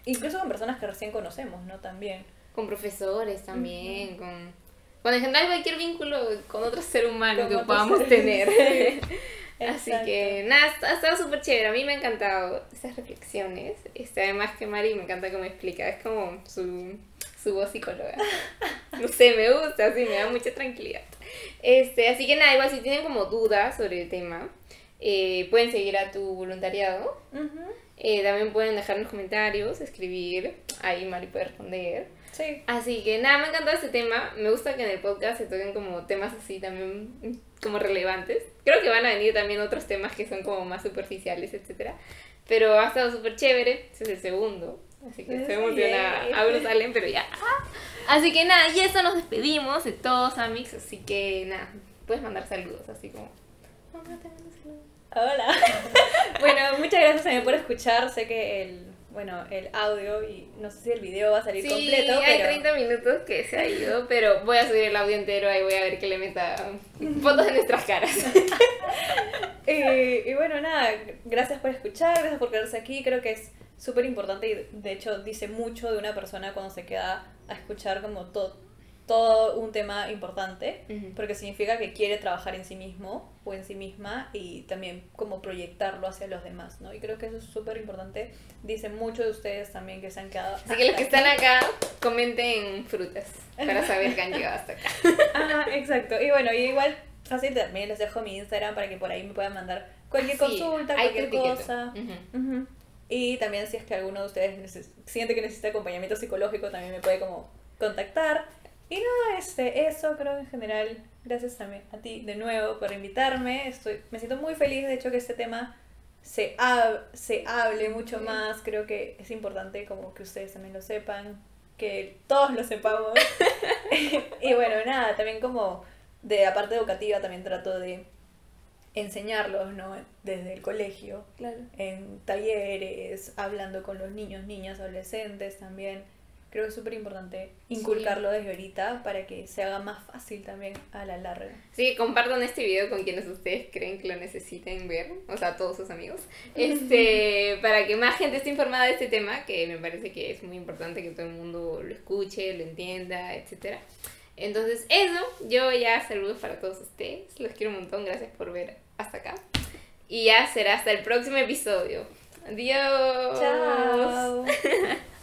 Incluso con personas que recién conocemos, ¿no? También. Con profesores también, con... Bueno, en general cualquier vínculo con otro ser humano Con que podamos ser- tener. Sí, Así que nada, ha estado súper chévere. A mí me ha encantado esas reflexiones. Este, además que Mari me encanta cómo explica. Es como su, su voz psicóloga. No sé, me gusta, sí, me da mucha tranquilidad. Este, así que nada, igual si tienen como dudas sobre el tema, eh, pueden seguir a tu voluntariado. Ujú. Eh, también pueden dejar en los comentarios, escribir. Ahí Mari puede responder. Sí. Así que nada, me ha encantado este tema. Me gusta que en el podcast se toquen como temas así también como relevantes. Creo que van a venir también otros temas que son como más superficiales, etcétera. Pero ha estado súper chévere. Este es el segundo. Así que estoy emocionada. Aún salen, pero ya. Así que nada, y eso nos despedimos de todos, amigos. Así que nada, puedes mandar saludos, así como. Mamá, te mando saludos. Hola. bueno, muchas gracias también por escuchar. Sé que el, bueno, el audio y no sé si el video va a salir Sí, completo, hay pero 30 minutos que se ha ido, pero voy a subir el audio entero, ahí voy a ver que le meta fotos de nuestras caras. Eh, y bueno, nada, gracias por escuchar, gracias por quedarse aquí. Creo que es súper importante y de hecho dice mucho de una persona cuando se queda a escuchar como todo, todo un tema importante, Ujú. porque significa que quiere trabajar en sí mismo o en sí misma y también como proyectarlo hacia los demás, ¿no? Y creo que eso es súper importante. Dice mucho de ustedes también que se han quedado. Así que los que hasta están aquí. acá, comenten frutas para saber que han llegado hasta acá. Ajá, exacto. Y bueno, y igual fácil también les dejo mi Instagram para que por ahí me puedan mandar cualquier Sí, consulta, cualquier cosa. Y también si es que alguno de ustedes siente que necesita acompañamiento psicológico, también me puede como contactar. Y nada, este, eso creo en general. Gracias también a ti de nuevo por invitarme. Estoy, me siento muy feliz de hecho que este tema se, hab- se hable mucho Sí. más. Creo que es importante como que ustedes también lo sepan, que todos lo sepamos. y bueno, nada, también como de la parte educativa también trato de enseñarlos, ¿no? Desde el colegio Claro. en talleres, hablando con los niños, niñas, adolescentes también. Creo que es súper importante inculcarlo desde ahorita para que se haga más fácil también a la larga. Sí, compartan este video con quienes ustedes creen que lo necesiten ver, o sea, todos sus amigos, este, para que más gente esté informada de este tema, que me parece que es muy importante que todo el mundo lo escuche, lo entienda, etcétera. Entonces, eso, yo ya saludos para todos ustedes, los quiero un montón, gracias por ver hasta acá. Y ya será hasta el próximo episodio. Adiós. Chao.